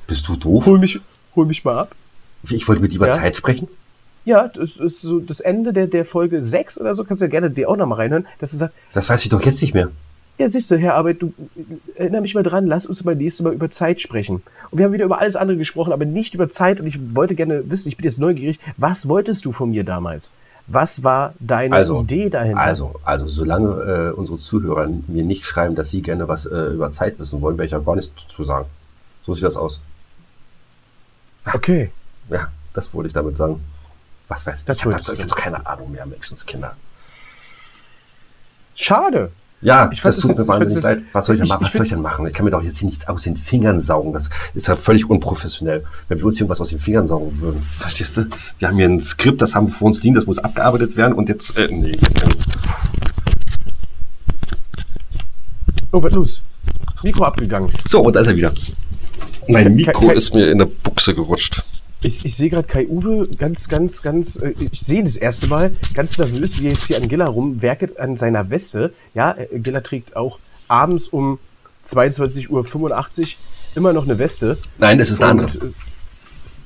Bist du doof? Hol mich, hol mich mal ab. Ich wollte mit dir über Ja. Zeit sprechen. Ja, das ist so das Ende der, der Folge 6 oder so. Kannst du ja gerne dir auch noch mal reinhören, dass du sagst, Das weiß ich doch jetzt nicht mehr. ja, siehst du, Herr Arbeit, du erinnere mich mal dran, lass uns mal nächstes Mal über Zeit sprechen. Und wir haben wieder über alles andere gesprochen, aber nicht über Zeit. Und ich wollte gerne wissen, ich bin jetzt neugierig, was wolltest du von mir damals? Was war deine Also, Idee dahinter? Also, also solange äh, unsere Zuhörer mir nicht schreiben, dass sie gerne was äh, über Zeit wissen wollen, werde ich ja gar nichts zu sagen. So sieht das aus. Okay. Ja, das wollte ich damit sagen. Was weiß ich? Das ich habe du. hab keine Ahnung mehr, Menschenskinder. Schade. Ja, Ich das tut jetzt- mir wahnsinnig leid. Was soll ich, denn ich- machen? ich Was soll ich denn machen? Ich kann mir doch jetzt hier nichts aus den Fingern saugen. Das ist ja völlig unprofessionell, wenn wir uns irgendwas aus den Fingern saugen würden. Verstehst du? Wir haben hier ein Skript, das haben wir vor uns liegen, das muss abgearbeitet werden und jetzt, äh, nee. Oh, was los? Mikro abgegangen. So, und da ist er wieder. Mein Mikro ist mir in der Buchse gerutscht. Ich, ich sehe gerade Kai Uwe ganz, ganz, ganz, äh, ich sehe ihn das erste Mal ganz nervös, wie er jetzt hier an Gilla rumwerket an seiner Weste. Ja, äh, Gilla trägt auch abends um 22.85 Uhr immer noch eine Weste. Nein, das ist eine andere. Und,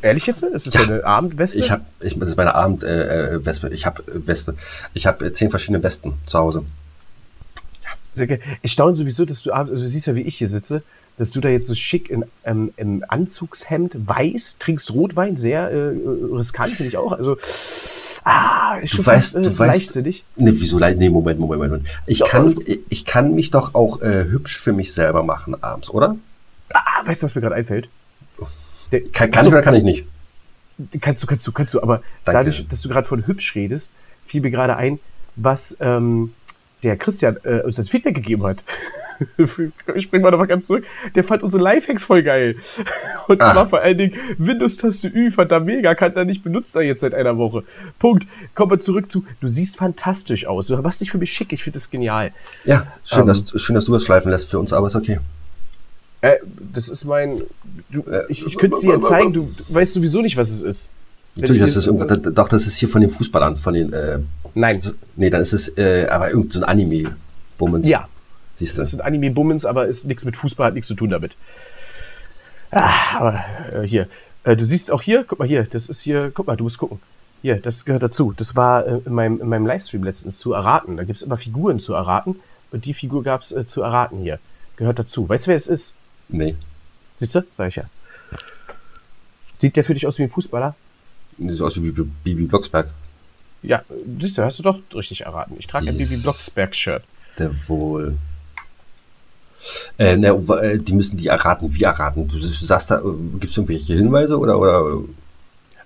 äh, ehrlich jetzt? Ist das Ja. eine Abendweste? Ich habe, ich, das ist meine Abend äh. Ich habe Weste. Ich habe äh, zehn verschiedene Westen zu Hause. Sehr geil. Ich staune sowieso, dass du abends, also du siehst ja, wie ich hier sitze, dass du da jetzt so schick in, ähm, im Anzugshemd weiß, trinkst Rotwein, sehr äh, riskant, finde ich auch. Also, ah, ist schon Du weißt, fast, äh, du weißt. leichtsinnig. Nee, wieso leid? Nee, Moment, Moment, Moment. Ich Doch, kann, ich kann mich doch auch äh, hübsch für mich selber machen abends, oder? Ah, weißt du, was mir gerade einfällt? Der, Kann, kann Also, ich oder kann ich nicht? Kannst du, kannst du, kannst du, aber Danke. dadurch, dass du gerade von hübsch redest, fiel mir gerade ein, was ähm, der Christian äh, uns als Feedback gegeben hat. ich spring mal nochmal ganz zurück. Der fand unsere Lifehacks voll geil. Und Ah. zwar vor allen Dingen Windows-Taste Ü, fand er mega, kann er nicht, benutzt er jetzt seit einer Woche. Punkt. Kommen wir zurück zu, du siehst fantastisch aus. Du machst dich für mich schick, ich finde das genial. Ja, schön, Ähm. dass, schön, dass du das schleifen lässt für uns, aber ist okay. Äh, das ist mein, du, ich, ich könnte es dir ja zeigen, du, du weißt sowieso nicht, was es ist. Natürlich, ich das ist irgendwas, das- doch, das ist hier von den Fußballern, von den, äh, Nein. nee, dann ist es, äh, aber irgendein so Anime-Bummens. Ja. Siehst du. Das sind Anime-Bummens, aber ist nichts mit Fußball, hat nichts zu tun damit. Ah, aber äh, hier. Äh, du siehst auch hier, guck mal hier, das ist hier, guck mal, du musst gucken. Hier, das gehört dazu. Das war äh, in, meinem, in meinem Livestream letztens zu erraten. Da gibt's immer Figuren zu erraten. Und die Figur gab's äh, zu erraten hier. Gehört dazu. Weißt du, wer es ist? Nee. Siehst du? Sag ich ja. Sieht der für dich aus wie ein Fußballer? So aus wie Bibi- Blocksberg. Ja, siehst du, hast du doch richtig erraten. Ich trage ein. Bibi Blocksberg-Shirt. Der wohl. Äh, w- äh, die müssen die erraten. Wie erraten? Du sagst da, gibt es irgendwelche Hinweise oder, oder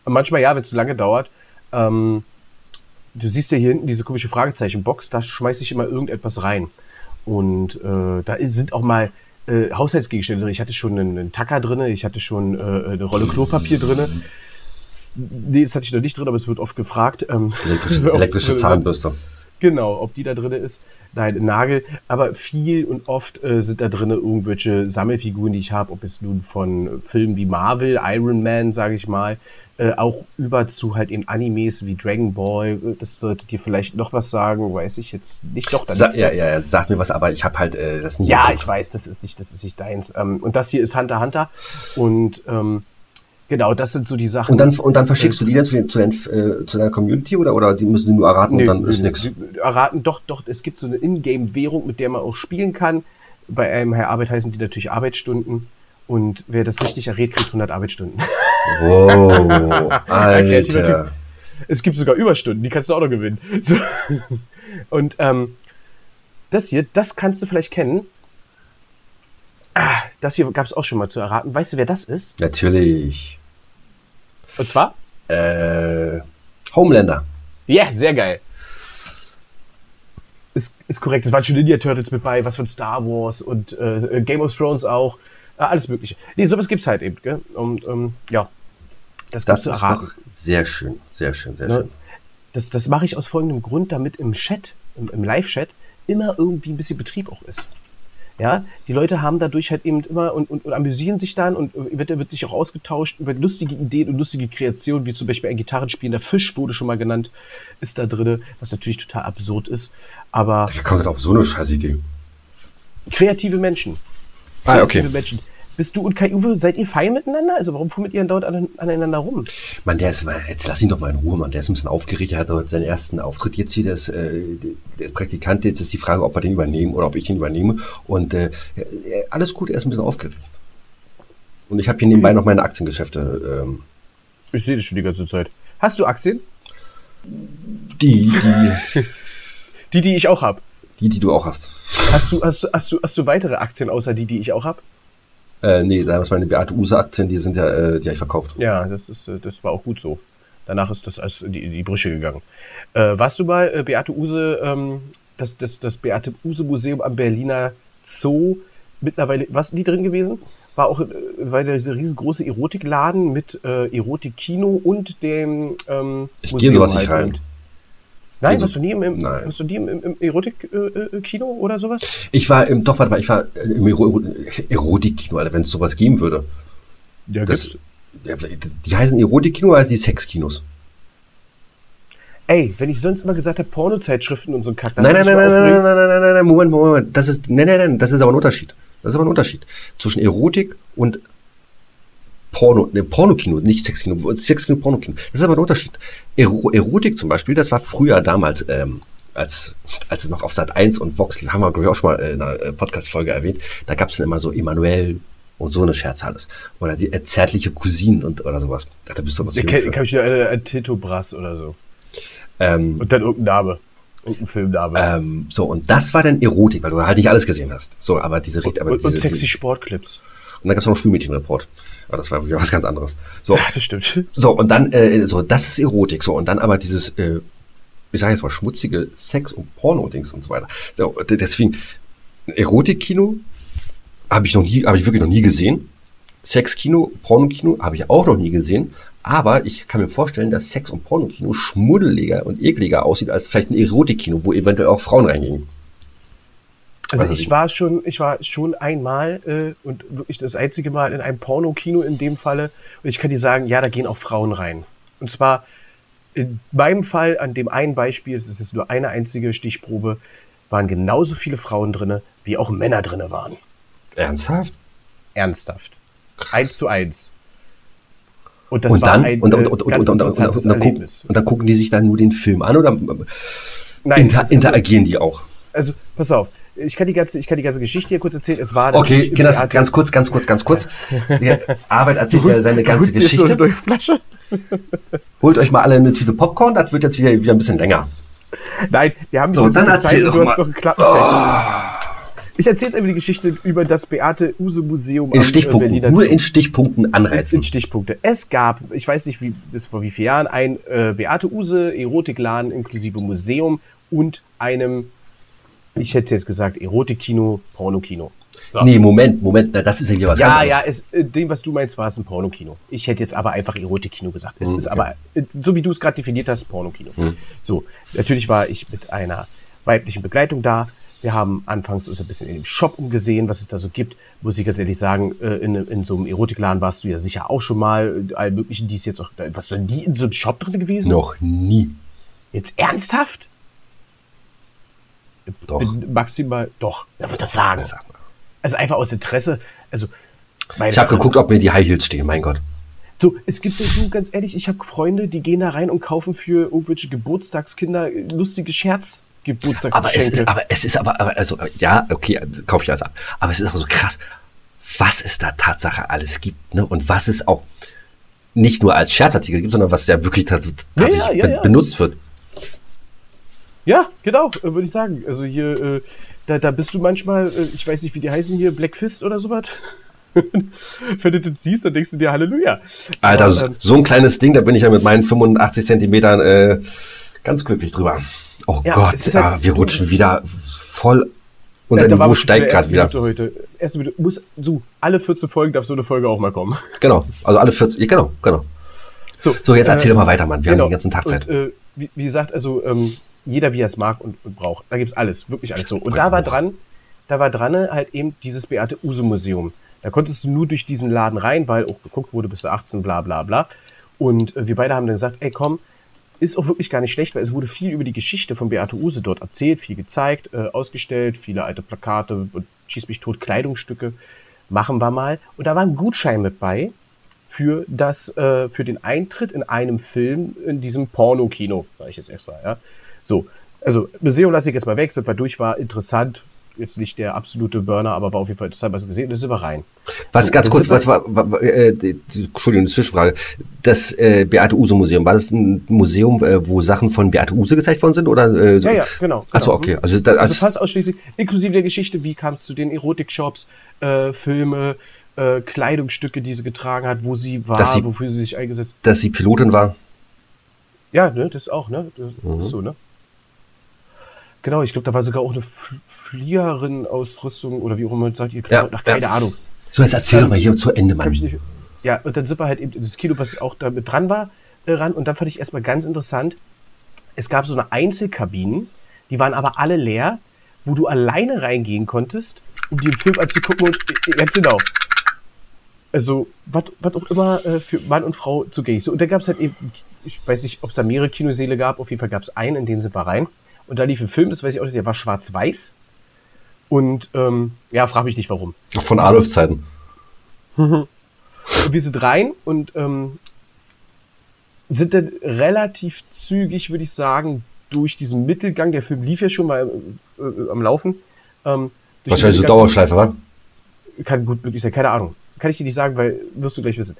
Manchmal ja, wenn es zu lange dauert. Ähm, du siehst ja hier hinten diese komische Fragezeichen-Box, da schmeiße ich immer irgendetwas rein. Und äh, da sind auch mal äh, Haushaltsgegenstände drin. Ich hatte schon einen, einen Tacker drin, ich hatte schon äh, eine Rolle Klopapier drin. Nee, das hatte ich noch nicht drin, aber es wird oft gefragt. Ähm, elektrische, elektrische Zahnbürste? Genau, ob die da drin ist. Nein, ein Nagel. Aber viel und oft äh, sind da drin irgendwelche Sammelfiguren, die ich habe, ob jetzt nun von Filmen wie Marvel, Iron Man, sage ich mal, äh, auch über zu halt eben Animes wie Dragon Ball. Äh, Das sollte dir vielleicht noch was sagen, weiß ich jetzt nicht. Doch, dann Sa ja, ja, ja, sagt mir was, aber ich habe halt äh, das nie. ja, ich weiß, das ist nicht, das ist nicht deins. Ähm, und das hier ist Hunter Hunter. Und ähm, genau, das sind so die Sachen. Und dann, und dann verschickst du die dann zu, den, zu, den, äh, zu deiner Community oder, oder die müssen die nur erraten und Nee, dann nee, ist? Sie Erraten, doch, doch, es gibt so eine Ingame-Währung, mit der man auch spielen kann. Bei einem Herr Arbeit heißen die natürlich Arbeitsstunden. Und wer das richtig errät, kriegt 100 Arbeitsstunden. Wow, Alter. Es gibt sogar Überstunden, die kannst du auch noch gewinnen. So. Und ähm, das hier, das kannst du vielleicht kennen. Ah, das hier gab es auch schon mal zu erraten. Weißt du, wer das ist? Natürlich. Und zwar? Äh, Homelander. Ja, sehr geil. Ist, ist korrekt. Es waren schon Ninja Turtles mit bei, was von Star Wars und äh, Game of Thrones auch. Äh, alles Mögliche. Nee, sowas gibt's halt eben, gell? Und ähm, ja. Das, Das ist erraten. doch sehr schön, sehr schön, sehr Ne? schön. Das, das mache ich aus folgendem Grund, damit im Chat, im, im Live-Chat, immer irgendwie ein bisschen Betrieb auch ist. Ja, die Leute haben dadurch halt eben immer und, und, und amüsieren sich dann und eventuell wird sich auch ausgetauscht über lustige Ideen und lustige Kreationen, wie zum Beispiel ein Gitarrenspielender Fisch wurde schon mal genannt, ist da drin, was natürlich total absurd ist. Aber Wie kommt denn auf so eine Scheißidee? kreative Menschen. Ah, okay. Kreative Menschen. Bist du und Kai Uwe, seid ihr fein miteinander? Also warum fummelt ihr denn dort an, aneinander rum? Mann, der ist, jetzt lass ihn doch mal in Ruhe, Mann. Der ist ein bisschen aufgeregt. Er hat heute seinen ersten Auftritt jetzt hier. Der ist, äh, der ist Praktikant. Jetzt ist die Frage, ob wir den übernehmen oder ob ich den übernehme. Und äh, äh, alles gut, er ist ein bisschen aufgeregt. Und ich habe hier nebenbei noch meine Aktiengeschäfte. Ähm, Ich sehe das schon die ganze Zeit. Hast du Aktien? die, die, Die, die ich auch habe. die, die du auch hast. Hast du, hast, hast, du, hast du weitere Aktien außer die, die ich auch habe? Äh, nee, da ist meine Beate Use-Aktien, die sind ja, äh, die habe ich verkauft. Ja, das, ist, äh, das war auch gut so. Danach ist das als die, die Brüche gegangen. Äh, warst du bei äh, Beate Use, ähm, das, das, das Beate Use Museum am Berliner Zoo, mittlerweile, was die drin gewesen? War auch äh, war dieser riesengroße Erotikladen mit äh, Erotik-Kino und dem ähm, Ich gehe in sowas nicht rein. eben. Nein, Geh warst du nie im, im, Nein. warst du nie im, im, Erotik-Kino oder sowas? Ich war im, doch, warte mal, ich war im Ero Erotik-Kino, wenn es sowas geben würde. Ja, Das, ja, die heißen Erotik-Kino oder heißen die Sex-Kinos? Ey, wenn ich sonst immer gesagt habe, Pornozeitschriften und so ein Kack, das Nein, ist nein, nein, nein, nein, nein, nein, nein, nein, Moment, Moment, Moment. Das ist, nein, nein, nein, das ist aber ein Unterschied. Das ist aber ein Unterschied. Zwischen Erotik und Porno, ne, Pornokino, nicht Sexkino, Sexkino, Pornokino. Das ist aber ein Unterschied. Ero Erotik zum Beispiel, das war früher damals, ähm, als, als es noch auf Sat 1 und Vox, haben wir, glaube ich, auch schon mal in einer äh, Podcast-Folge erwähnt, da gab es dann immer so Emanuel und so eine Scherz alles. Oder die äh, zärtliche Cousinen und oder sowas. Ach, da bist du was Ich kann, kann ich wieder eine, ein Tito Brass oder so. ähm, Und dann irgendein Name. Irgendein Filmname. ähm, so, und das war dann Erotik, weil du halt nicht alles gesehen hast. So, aber diese Richt- aber und, und diese, sexy Sportclips. Und dann gab es noch Schulmädchenreport. Aber das war wieder was ganz anderes. So, Ja, das stimmt. so und dann, äh, so, das ist Erotik. So, und dann aber dieses, äh, ich sage jetzt mal, schmutzige Sex- und Porno-Dings und so weiter. So, deswegen, Erotik-Kino habe ich noch nie, habe ich wirklich noch nie gesehen. Sexkino, Pornokino habe ich auch noch nie gesehen. Aber ich kann mir vorstellen, dass Sex- und Pornokino schmuddeliger und ekliger aussieht als vielleicht ein Erotikkino, wo eventuell auch Frauen reingingen. Also weiß ich war schon, ich war schon einmal äh, und wirklich das einzige Mal in einem Pornokino in dem Falle. Und ich kann dir sagen, ja, da gehen auch Frauen rein. Und zwar in meinem Fall, an dem einen Beispiel, es ist jetzt nur eine einzige Stichprobe, waren genauso viele Frauen drinne, wie auch Männer drinne waren. Ernsthaft? Ernsthaft. Eins zu eins. Und das Und war dann, ein und, und, und, und, ganz und, und, und, interessantes und, dann Erlebnis. und dann gucken die sich dann nur den Film an oder Nein, inter, also, interagieren die auch? also pass auf, ich kann die ganze, ich kann die ganze Geschichte hier kurz erzählen. Es war Okay, Theater- ganz kurz, ganz kurz, ganz kurz. Die Arbeit erzählt ja seine ganze so Geschichte. eine neue Flasche? Holt euch mal alle eine Tüte Popcorn, das wird jetzt wieder, wieder ein bisschen länger. Nein, wir haben So, dann erzähl und doch du mal. Oh. noch einen Klappentext. Ich erzähle jetzt einfach die Geschichte über das Beate Use Museum In am, äh, Stichpunkten, Berliner nur in Stichpunkten anreizen. In Stichpunkte. Es gab, ich weiß nicht, wie, bis vor wie vielen Jahren, ein äh, Beate Use Erotikladen inklusive Museum und einem, ich hätte jetzt gesagt, Erotikkino, Pornokino. So. Nee, Moment, Moment, na, das ist ja wieder was Ja, ganz ja, anderes. es, äh, dem, was du meinst, war es ein Pornokino. Ich hätte jetzt aber einfach Erotikkino gesagt. Es ist okay. aber, äh, so wie du es gerade definiert hast, Pornokino. So, natürlich war ich mit einer weiblichen Begleitung da. Wir haben anfangs uns ein bisschen in dem Shop umgesehen, was es da so gibt. Muss ich ganz ehrlich sagen, äh, in, in so einem Erotikladen warst du ja sicher auch schon mal. All möglichen, die ist jetzt auch, was sind die in so einem Shop drin gewesen? Noch nie. Jetzt ernsthaft? Doch. Bin maximal, doch, wer wird das sagen? Sag. Also einfach aus Interesse. Also, meine Ich habe geguckt, ob mir die High Heels stehen, mein Gott. So, es gibt ja, du, ganz ehrlich, ich habe Freunde, die gehen da rein und kaufen für irgendwelche Geburtstagskinder äh, lustige Aber es ist, aber es ist aber, aber also, ja, okay, kaufe ich alles ab. Aber es ist aber so krass, was es da Tatsache alles gibt, ne? Und was es auch nicht nur als Scherzartikel gibt, sondern was ja wirklich tats tatsächlich ja, ja, ja. benutzt wird. Ja, genau, äh, würde ich sagen. Also hier, äh, da, da bist du manchmal, äh, ich weiß nicht, wie die heißen hier, Black Fist oder sowas. Wenn du das siehst, dann denkst du dir Halleluja. Alter, Aber, so- ein kleines Ding, da bin ich ja mit meinen 85 Zentimetern äh, ganz glücklich drüber. Oh Ja, Gott, halt- ah, wir rutschen wieder voll. Unser ja, Niveau steigt gerade wieder. Heute. Erste Minute, muss, so, alle 14 Folgen darf so eine Folge auch mal kommen. Genau, also alle 40, ja, genau, genau. So, So, jetzt erzähl äh, doch mal weiter, Mann. Wir genau. haben den ganzen Tag Zeit. Und, äh, wie, wie gesagt, also ähm, jeder wie er es mag und, und braucht. Da gibt's alles, wirklich alles so. Und da war dran, da war dran halt eben dieses Beate Use Museum. Da konntest du nur durch diesen Laden rein, weil auch geguckt wurde, bis du 18, bla bla bla. Und äh, wir beide haben dann gesagt, ey komm, ist auch wirklich gar nicht schlecht, weil es wurde viel über die Geschichte von Beate Use dort erzählt, viel gezeigt, äh, ausgestellt, viele alte Plakate und schieß mich tot Kleidungsstücke. Machen wir mal. Und da war ein Gutschein mit bei für das, äh, für den Eintritt in einem Film in diesem Porno-Kino, sage ich jetzt extra, ja. So, also Museum lasse ich jetzt mal weg, sind wir durch, war interessant. Jetzt nicht der absolute Burner, aber war auf jeden Fall interessant, was gesehen, und da sind wir rein. Was So, ganz das kurz, was war, war, äh, die, die, Entschuldigung, die Zwischenfrage. Das äh, Beate Use Museum, war das ein Museum, äh, wo Sachen von Beate Use gezeigt worden sind? Oder, äh, so? Ja, ja, genau. Achso, genau. okay. Also, da, Also also, fast ausschließlich, inklusive der Geschichte, wie kam es zu den Erotik-Shops, äh, Filme, äh, Kleidungsstücke, die sie getragen hat, wo sie war, sie- wofür sie sich eingesetzt dass sie Pilotin war. Ja, ne, das auch, ne? Das Mhm. ist so, ne? Genau, ich glaube, da war sogar auch eine Fliegerin-Ausrüstung oder wie auch immer man sagt, ihr Ja, ach, keine ja. Ahnung. So, jetzt erzähl doch mal hier zu Ende, Mann. nicht. Ja, und dann sind wir halt eben in das Kino, was auch da mit dran war, äh, ran. Und dann fand ich erstmal ganz interessant, es gab so eine Einzelkabinen, die waren aber alle leer, wo du alleine reingehen konntest, um dir den Film anzugucken und äh, ganz genau. Also, was auch immer äh, für Mann und Frau zugänglich. So, und da gab es halt eben, ich weiß nicht, ob es da mehrere Kinosäle gab, auf jeden Fall gab es einen, in den sind wir rein. Und da lief ein Film, das weiß ich auch nicht, der war schwarz-weiß. Und ähm, ja, frag mich nicht warum. Von Adolf-Zeiten. Wir sind rein und ähm, sind dann relativ zügig, würde ich sagen, durch diesen Mittelgang. Der Film lief ja schon mal äh, äh, am Laufen. Ähm, Wahrscheinlich so Dauerschleife, wa? Kann gut möglich sein, keine Ahnung. Kann ich dir nicht sagen, weil wirst du gleich wissen.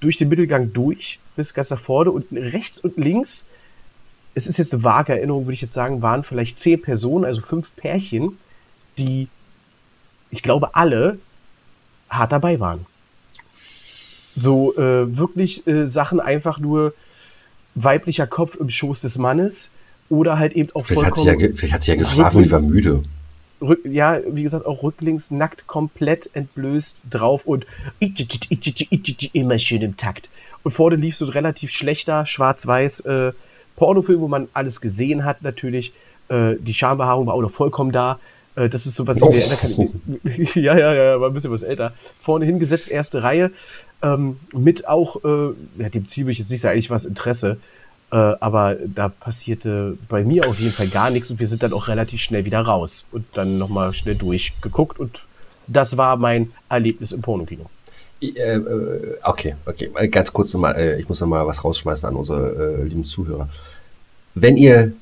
Durch den Mittelgang durch, bis ganz nach vorne und rechts und links, es ist jetzt eine vage Erinnerung, würde ich jetzt sagen, waren vielleicht zehn Personen, also fünf Pärchen, die, ich glaube, alle hart dabei waren. So äh, wirklich äh, Sachen einfach nur weiblicher Kopf im Schoß des Mannes oder halt eben auch Vielleicht hat, sie ja, vollkommen vielleicht hat sie ja geschlafen und ich war müde. Rück, ja, wie gesagt, auch rücklings nackt komplett entblößt drauf und immer schön im Takt. Und vorne lief so ein relativ schlechter, schwarz-weiß äh, Pornofilm, wo man alles gesehen hat, natürlich. Äh, die Schambehaarung war auch noch vollkommen da. Äh, das ist so, was ich Oh. kann. ja, ja, ja, war ein bisschen was älter. Vorne hingesetzt, erste Reihe, ähm, mit auch, äh, ja, dem Ziel will ich jetzt nicht sagen, eigentlich war es Interesse. Äh, aber da passierte bei mir auf jeden Fall gar nichts und wir sind dann auch relativ schnell wieder raus und dann nochmal schnell durchgeguckt und das war mein Erlebnis im Pornokino. Äh, äh, okay, okay. Äh, ganz kurz nochmal, äh, ich muss nochmal was rausschmeißen an unsere äh, lieben Zuhörer. Wenn ihr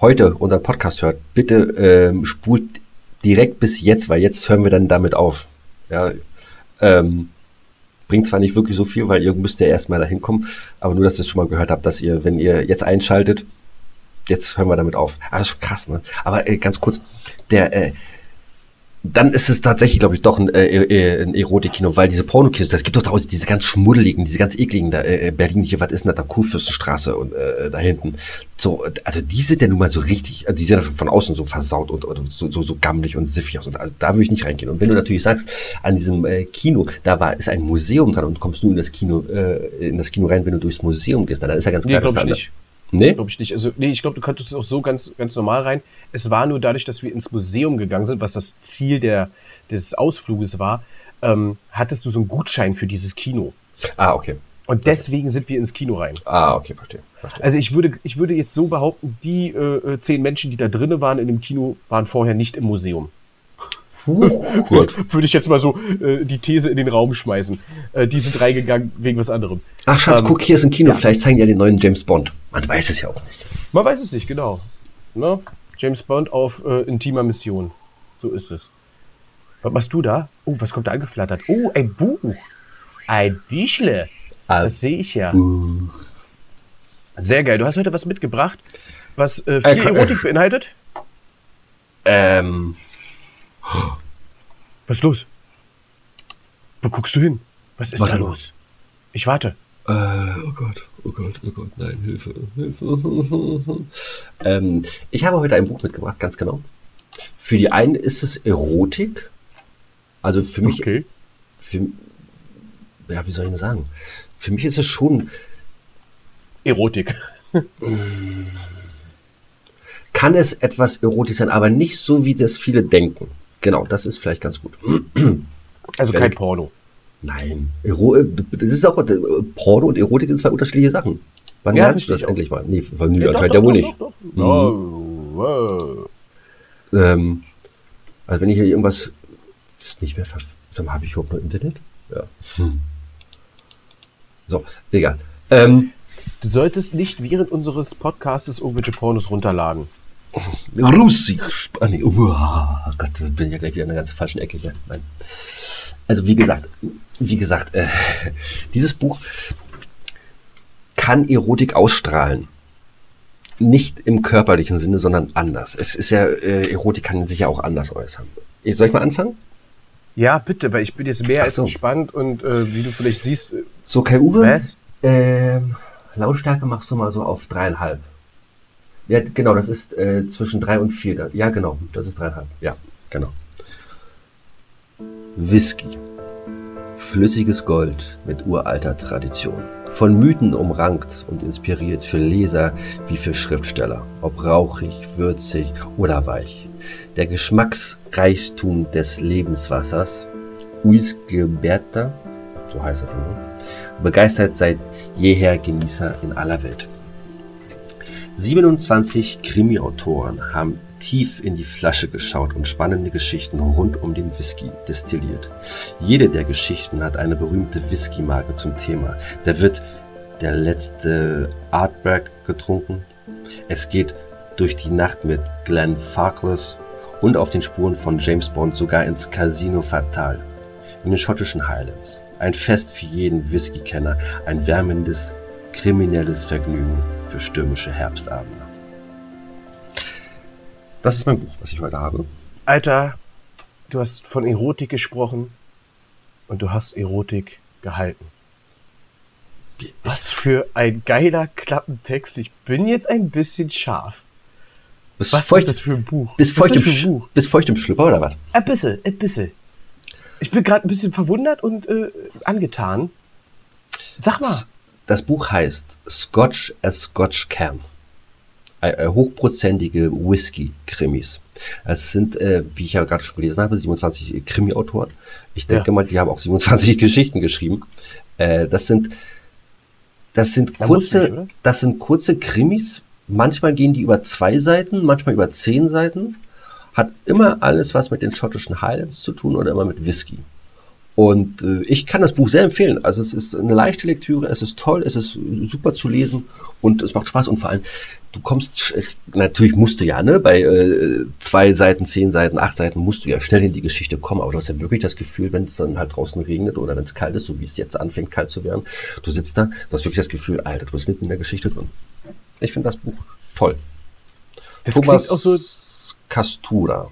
heute unseren Podcast hört, bitte ähm, spult direkt bis jetzt, weil jetzt hören wir dann damit auf. Ja, ähm, bringt zwar nicht wirklich so viel, weil ihr müsst ja erstmal dahin kommen, aber nur, dass ihr es schon mal gehört habt, dass ihr, wenn ihr jetzt einschaltet, jetzt hören wir damit auf. Ah, ist schon krass, ne? Aber äh, ganz kurz, der, äh, dann ist es tatsächlich, glaube ich, doch ein, äh, äh, ein Erotikkino, weil diese Pornokinos, das gibt doch draußen diese ganz schmuddeligen, diese ganz ekligen, da, äh, Berlin hier, was ist denn da, Kurfürstenstraße und äh, da hinten. So, also die sind ja nun mal so richtig, die sind ja schon von außen so versaut und, und so, so, so gammelig und siffig aus. Und also da würde ich nicht reingehen. Und wenn du natürlich sagst, an diesem äh, Kino, da war ist ein Museum dran und kommst nur in das Kino, äh, in das Kino rein, wenn du durchs Museum gehst, dann ist ja ganz klar, Nee, dass da. Nee? Glaube ich nicht. Also, nee, ich glaube, du könntest auch so ganz, ganz normal rein. Es war nur dadurch, dass wir ins Museum gegangen sind, was das Ziel der, des Ausfluges war, ähm, hattest du so einen Gutschein für dieses Kino. Ah, okay. Und deswegen sind wir ins Kino rein. Ah, okay, verstehe. verstehe. Also ich würde, ich würde jetzt so behaupten, die äh, äh, zehn Menschen, die da drinnen waren in dem Kino, waren vorher nicht im Museum. Gut. Würde ich jetzt mal so äh, die These in den Raum schmeißen. Äh, die sind reingegangen wegen was anderem. Ach, Schatz, Ähm, guck, hier ist ein Kino. Vielleicht zeigen die ja den neuen James Bond. Man weiß es ja auch nicht. Man weiß es nicht, genau. Ne? James Bond auf äh, intimer Mission. So ist es. Was machst du da? Oh, was kommt da angeflattert? Oh, ein Buch. Ein Büchle. Ein Das sehe ich ja. Sehr geil. Du hast heute was mitgebracht, was äh, Äh, viel komm, Erotik äh, beinhaltet. Ähm, Was ist los? Wo guckst du hin? Was ist Warte da mal. los? Ich warte. äh, oh Gott, oh Gott, oh Gott, nein, Hilfe, Hilfe. ähm, ich habe heute ein Buch mitgebracht, ganz genau. Für die einen ist es Erotik. Also für mich, Okay. für, ja, wie soll ich denn sagen? Für mich ist es schon, Erotik. kann es etwas erotisch sein, aber nicht so, wie das viele denken. Genau, das ist vielleicht ganz gut. Also Wenn kein ich- Porno. Nein, Ero das ist auch, äh, Porno und Erotik sind zwei unterschiedliche Sachen. Wann Ja, lernst du das endlich mal? Nee, doch, anscheinend ja wohl nicht. doch, doch. Oh, wow. Ähm, also wenn ich hier irgendwas ist nicht mehr Sag mal, habe ich überhaupt noch Internet? Ja. Hm. So, egal. Ähm, Du solltest nicht während unseres Podcastes irgendwelche Pornos runterladen. Russik. Ah, nee, uah, Gott, bin ich ja gleich wieder in einer ganz falschen Ecke hier. Nein. Also wie gesagt, wie gesagt, äh, dieses Buch kann Erotik ausstrahlen. Nicht im körperlichen Sinne, sondern anders. Es ist ja, äh, Erotik kann sich ja auch anders äußern. Soll ich mal anfangen? Ja, bitte, weil ich bin jetzt mehr Ach als so. gespannt und äh, wie du vielleicht siehst, äh, So, Kai Uwe. Was? Ähm, Lautstärke machst du mal so auf dreieinhalb. Ja, genau, das ist äh, zwischen drei und vier. Da- Ja, genau, das ist dreieinhalb. Ja, genau. Whisky. Flüssiges Gold mit uralter Tradition. Von Mythen umrankt und inspiriert für Leser wie für Schriftsteller. Ob rauchig, würzig oder weich. Der Geschmacksreichtum des Lebenswassers. Uisgeberta, so heißt das immer, begeistert seit jeher Genießer in aller Welt. 27 Krimi-Autoren haben tief in die Flasche geschaut und spannende Geschichten rund um den Whisky destilliert. Jede der Geschichten hat eine berühmte Whisky-Marke zum Thema. Da wird der letzte Artberg getrunken. Es geht durch die Nacht mit Glenn Farkless und auf den Spuren von James Bond sogar ins Casino Fatal in den schottischen Highlands. Ein Fest für jeden Whisky-Kenner, ein wärmendes, kriminelles Vergnügen für stürmische Herbstabende. Das ist mein Buch, was ich heute habe. Alter, du hast von Erotik gesprochen und du hast Erotik gehalten. Was für ein geiler Klappentext. Ich bin jetzt ein bisschen scharf. Bis Was feucht, ist das für ein Buch? bis feucht, im, Buch? bis feucht im Schlüpper oder was? Ein bisschen, ein bisschen. Ich bin gerade ein bisschen verwundert und äh, angetan. Sag mal. Das Buch heißt Scotch as Scotch Can. Äh, äh, hochprozentige Whisky-Krimis. Es sind, äh, wie ich ja gerade schon gelesen habe, 27 Krimi-Autoren. Ich denke Ja. mal, die haben auch 27 Geschichten geschrieben. Äh, das sind Das sind Ja, kurze, nicht, oder? das sind kurze Krimis. Manchmal gehen die über zwei Seiten, manchmal über zehn Seiten. Hat immer alles was mit den schottischen Highlands zu tun oder immer mit Whisky. Und äh, ich kann das Buch sehr empfehlen. Also es ist eine leichte Lektüre, es ist toll, es ist super zu lesen und es macht Spaß und vor allem, du kommst, natürlich musst du ja, ne, bei äh, zwei Seiten, zehn Seiten, acht Seiten musst du ja schnell in die Geschichte kommen, aber du hast ja wirklich das Gefühl, wenn es dann halt draußen regnet oder wenn es kalt ist, so wie es jetzt anfängt kalt zu werden, du sitzt da, du hast wirklich das Gefühl, Alter, du bist mitten in der Geschichte drin. Ich finde das Buch toll. Das Thomas klingt auch so, Castura.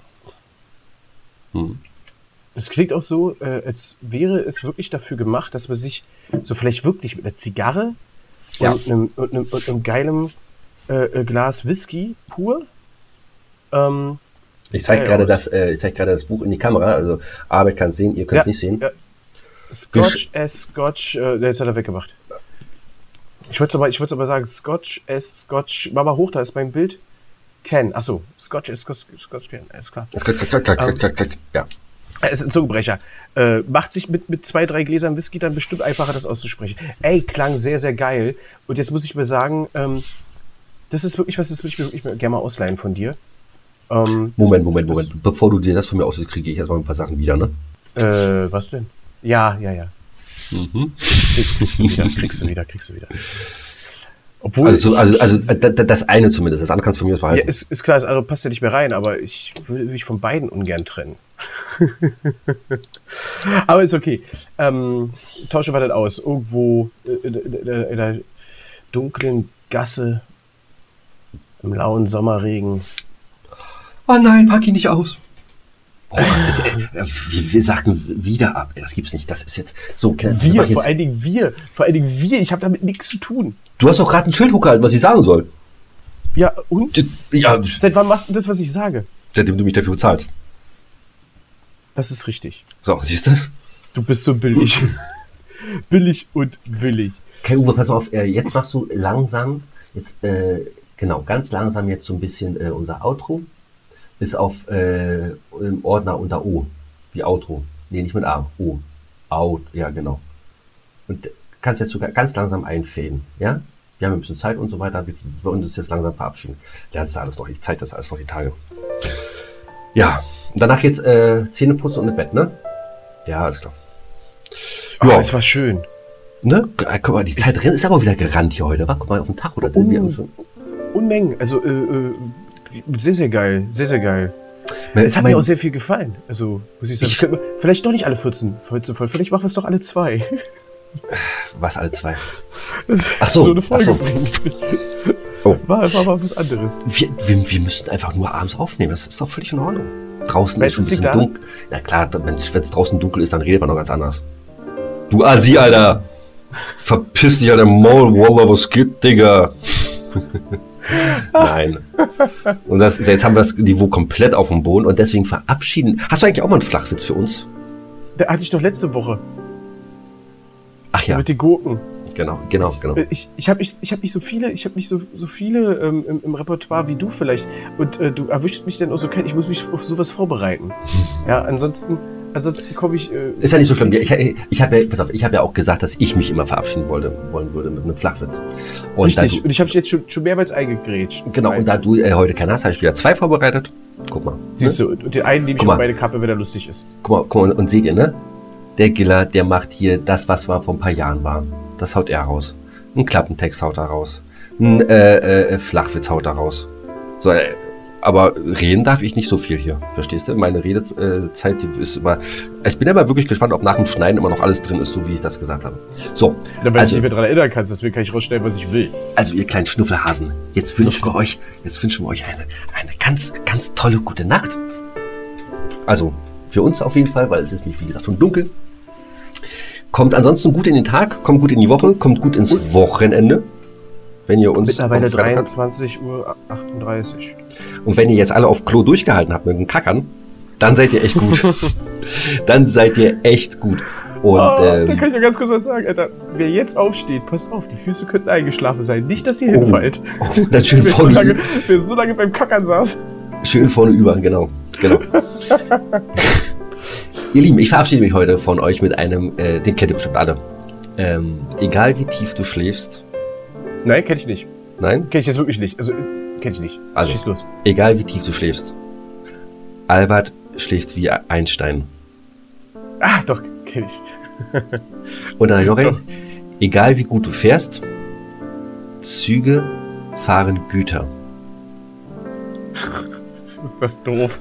Das klingt auch so, äh, als wäre es wirklich dafür gemacht, dass man sich so vielleicht wirklich mit einer Zigarre Ja. und, einem, und, einem, und einem geilen äh, äh, Glas Whisky pur. Ähm, Ich zeige gerade das, äh, ich zeige gerade das Buch in die Kamera, also Arbeit kann es sehen, ihr könnt es Ja, nicht sehen. ja. Scotch as Scotch, äh, jetzt hat er weggemacht. Ich wollte aber, ich aber sagen, Scotch as Scotch. Mach mal hoch, da ist mein Bild. Ken. Achso, Scotch as Scotch, Scotch Ken, alles klar. Klack, klack, klack, klack, klack, klack. Ja. Es ist ein Zungenbrecher. Äh, macht sich mit, mit zwei, drei Gläsern Whisky dann bestimmt einfacher, das auszusprechen. Ey, klang sehr, sehr geil. Und jetzt muss ich mir sagen, ähm, das ist wirklich was, das würde ich mir wirklich gerne mal ausleihen von dir. Ähm, Moment, Moment, Moment. Bevor du dir das von mir auslässt, kriege ich erstmal ein paar Sachen wieder, ne? äh, was denn? Ja, ja, ja. Mhm. Krieg- Kriegst du wieder, kriegst du wieder, kriegst du wieder. Obwohl, Also, so, ich- also, also da- da- das eine zumindest, das andere kannst du von mir aus ja, behalten. ist, ist klar, das andere passt ja nicht mehr rein, aber ich würde mich von beiden ungern trennen. aber ist okay. Ähm, tausche das aus. Irgendwo äh, in, in, in, in der dunklen Gasse, im lauen Sommerregen. oh nein, pack ihn nicht aus. Oh, das, äh, wir, wir sagten wieder ab. Das gibt's nicht. Das ist jetzt so. Ken, Wir, vor allen Dingen wir. Vor allen Dingen wir. Ich habe damit nichts zu tun. Du hast doch gerade ein Schild hochgehalten, was ich sagen soll. Ja, und? Ja, Seit wann machst du das, was ich sage? seitdem du mich dafür bezahlst. Das ist richtig. So, siehst du? Du bist so billig. billig und willig. Okay, Uwe, pass auf, äh, jetzt machst du langsam, jetzt, äh, genau, ganz langsam jetzt so ein bisschen äh, unser Outro. Bis auf äh, im Ordner unter O. Wie Outro. Nee, nicht mit A. O. Out, ja, genau. Und kannst jetzt sogar ganz langsam einfäden, ja? Wir haben ein bisschen Zeit und so weiter. Wir wollen uns jetzt langsam verabschieden. Lernst du alles noch. Ich zeig das alles noch die Tage. Ja, und danach jetzt äh, Zähne putzen und ins Bett, ne? Ja, alles klar. Oh, Ja. es war schön. Ne? G- Guck mal, die Zeit drin ist aber wieder gerannt hier heute, wa? Guck mal auf den Tag oder sind wir Oh. schon. Unmengen. Also, äh, äh, sehr, sehr geil. Sehr, sehr geil. Mein- Es hat mein- mir auch sehr viel gefallen. Also, muss ich sagen. Ich- vielleicht doch nicht alle 14, 14 voll. Vielleicht machen wir es doch alle zwei. Was, alle zwei? Ach so, so eine Folge ach so. bringen. Oh. War, war, war was anderes. Wir, wir, wir müssten einfach nur abends aufnehmen. Das ist doch völlig in Ordnung. Draußen Meinst ist schon ein bisschen dunkel. Ja klar, wenn es draußen dunkel ist, dann redet man noch ganz anders. Du Asi, Alter! Verpiss dich, Alter, Maul, Wallah, was geht, Digga? Nein. Und das, jetzt haben wir das Niveau komplett auf dem Boden und deswegen verabschieden. Hast du eigentlich auch mal einen Flachwitz für uns? Da hatte ich doch letzte Woche Ach ja, mit den Gurken. Genau, genau, genau. Ich, ich habe ich, ich hab nicht so viele, ich habe nicht so, so viele ähm, im, im Repertoire wie du vielleicht. Und äh, du erwischst mich dann auch so kalt, ich muss mich auf sowas vorbereiten. Ja, ansonsten, ansonsten komme ich. Äh, Ist ja nicht so schlimm. Ich, ich, ich habe ja, pass auf, ich habe ja auch gesagt, dass ich mich immer verabschieden wollte, wollen würde mit einem Flachwitz. Und richtig. Da Und ich habe jetzt schon, schon mehrmals eingegrätscht. du, genau, und da du äh, heute keinen hast, habe ich wieder zwei vorbereitet. Guck mal. Siehst du, und den einen nehme ich mal. meine Kappe, wenn er lustig ist. Guck mal, guck mal, und seht ihr, ne? Der Giller, der macht hier das, was war vor ein paar Jahren war. Das haut er raus. Ein Klappentext haut er raus. Ein äh, äh, Flachwitz haut er raus. So, äh, aber reden darf ich nicht so viel hier. Verstehst du? Meine Redezeit die ist immer. Ich bin aber wirklich gespannt, ob nach dem Schneiden immer noch alles drin ist, so wie ich das gesagt habe. So, Dann, wenn also, nicht mehr daran erinnern kannst, deswegen kann ich rausstellen, was ich will. also ihr kleinen Schnuffelhasen, jetzt wünschen wir euch, jetzt wünschen wir euch eine, eine ganz, ganz tolle gute Nacht. Also für uns auf jeden Fall, weil es ist, wie gesagt, schon dunkel. Kommt ansonsten gut in den Tag, kommt gut in die Woche, kommt gut ins Wochenende. Wenn ihr uns Mittlerweile am Freitag- 23 Uhr 38. und wenn ihr jetzt alle auf Klo durchgehalten habt mit dem Kackern, dann seid ihr echt gut. dann seid ihr echt gut. Und Oh, da ähm, kann ich ja ganz kurz was sagen, Alter. Wer jetzt aufsteht, passt auf, die Füße könnten eingeschlafen sein. Nicht, dass ihr Oh. hinfallt. oh, dann schön Wer so, vorne, lange, wer so lange beim Kackern saß. Schön vorne über, genau. genau. ihr Lieben, ich verabschiede mich heute von euch mit einem, äh, den kennt ihr bestimmt alle. Ähm, egal wie tief du schläfst, Nein, kenne ich nicht. Nein? Kenne ich jetzt wirklich nicht. Also, kenne ich nicht. Also. Schieß los. Egal wie tief du schläfst. Albert schläft wie Einstein. Ah, doch, kenne ich. Und dann noch ein, egal wie gut du fährst, Züge fahren Güter. ist das doof.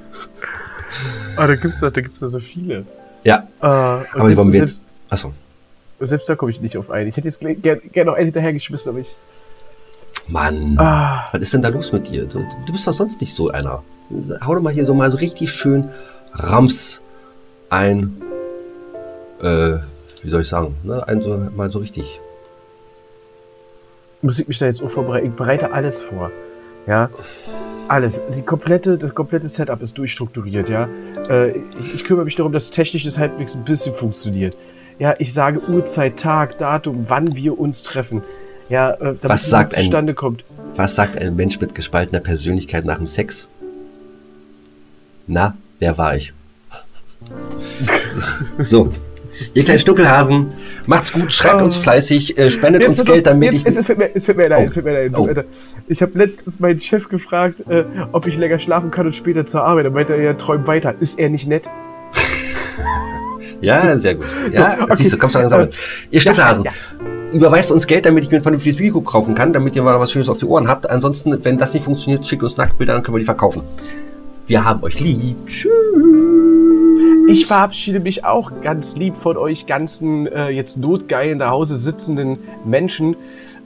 Ah, da gibt's da, da gibt's da so viele. Ja, Äh, aber die selbst, wollen wir jetzt. Achso. selbst da komme ich nicht auf einen. Ich hätte jetzt gerne gern noch einen hinterhergeschmissen, aber ich. Mann, Ah, was ist denn da los mit dir? Du, du bist doch sonst nicht so einer. Hau doch mal hier so mal so richtig schön Rams ein. Äh, wie soll ich sagen? Ne? Ein so, mal so richtig. muss ich mich da jetzt auch vorbereiten? Ich bereite alles vor. Ja. Alles. Die komplette, das komplette Setup ist durchstrukturiert, ja. Äh, ich, ich kümmere mich darum, dass technisch das halbwegs ein bisschen funktioniert. Ja, ich sage Uhrzeit, Tag, Datum, wann wir uns treffen. Ja, äh, damit Was sagt überhaupt ein- zustande kommt. Was sagt ein Mensch mit gespaltener Persönlichkeit nach dem Sex? Na, wer war ich? So. so. Ihr kleinen Stuckelhasen, macht's gut, schreibt uns fleißig, äh, spendet uns pass auf, Geld, damit jetzt, ich. Es, fällt mir, es fällt mir leid, Oh. es fällt mir leid. Oh. Alter. Ich habe letztens meinen Chef gefragt, äh, ob ich länger schlafen kann und später zur Arbeit. Dann meinte er, ja, träum weiter. Ist er nicht nett? Ja, sehr gut. Ja, So, okay. siehst du, kommst du langsam mit. Ihr Stuckelhasen, ja, überweist uns Geld, damit ich mir ein vernünftiges Mikro kaufen kann, damit ihr mal was Schönes auf die Ohren habt. Ansonsten, wenn das nicht funktioniert, schickt uns Nacktbilder, dann können wir die verkaufen. Wir haben euch lieb. Tschüss. Ich verabschiede mich auch ganz lieb von euch ganzen äh, jetzt notgeil in der Hause sitzenden Menschen.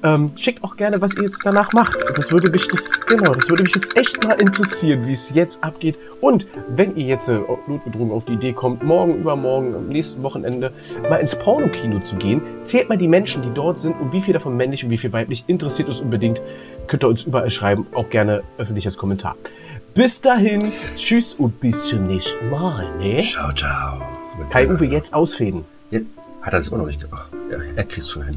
Ähm, schickt auch gerne, was ihr jetzt danach macht. Das würde mich das genau, das würde mich jetzt echt mal interessieren, wie es jetzt abgeht. Und wenn ihr jetzt äh, notgedrungen auf die Idee kommt, morgen, übermorgen, am nächsten Wochenende mal ins Pornokino zu gehen, zählt mal die Menschen, die dort sind und wie viel davon männlich und wie viel weiblich. Interessiert uns unbedingt. Könnt ihr uns überall schreiben, auch gerne öffentlich als Kommentar. Bis dahin, tschüss und bis zum nächsten Mal, ne? Ciao, ciao. Kai Uwe jetzt ausfäden. Jetzt hat er das immer noch nicht gemacht. Ja, er kriegt es schon hin.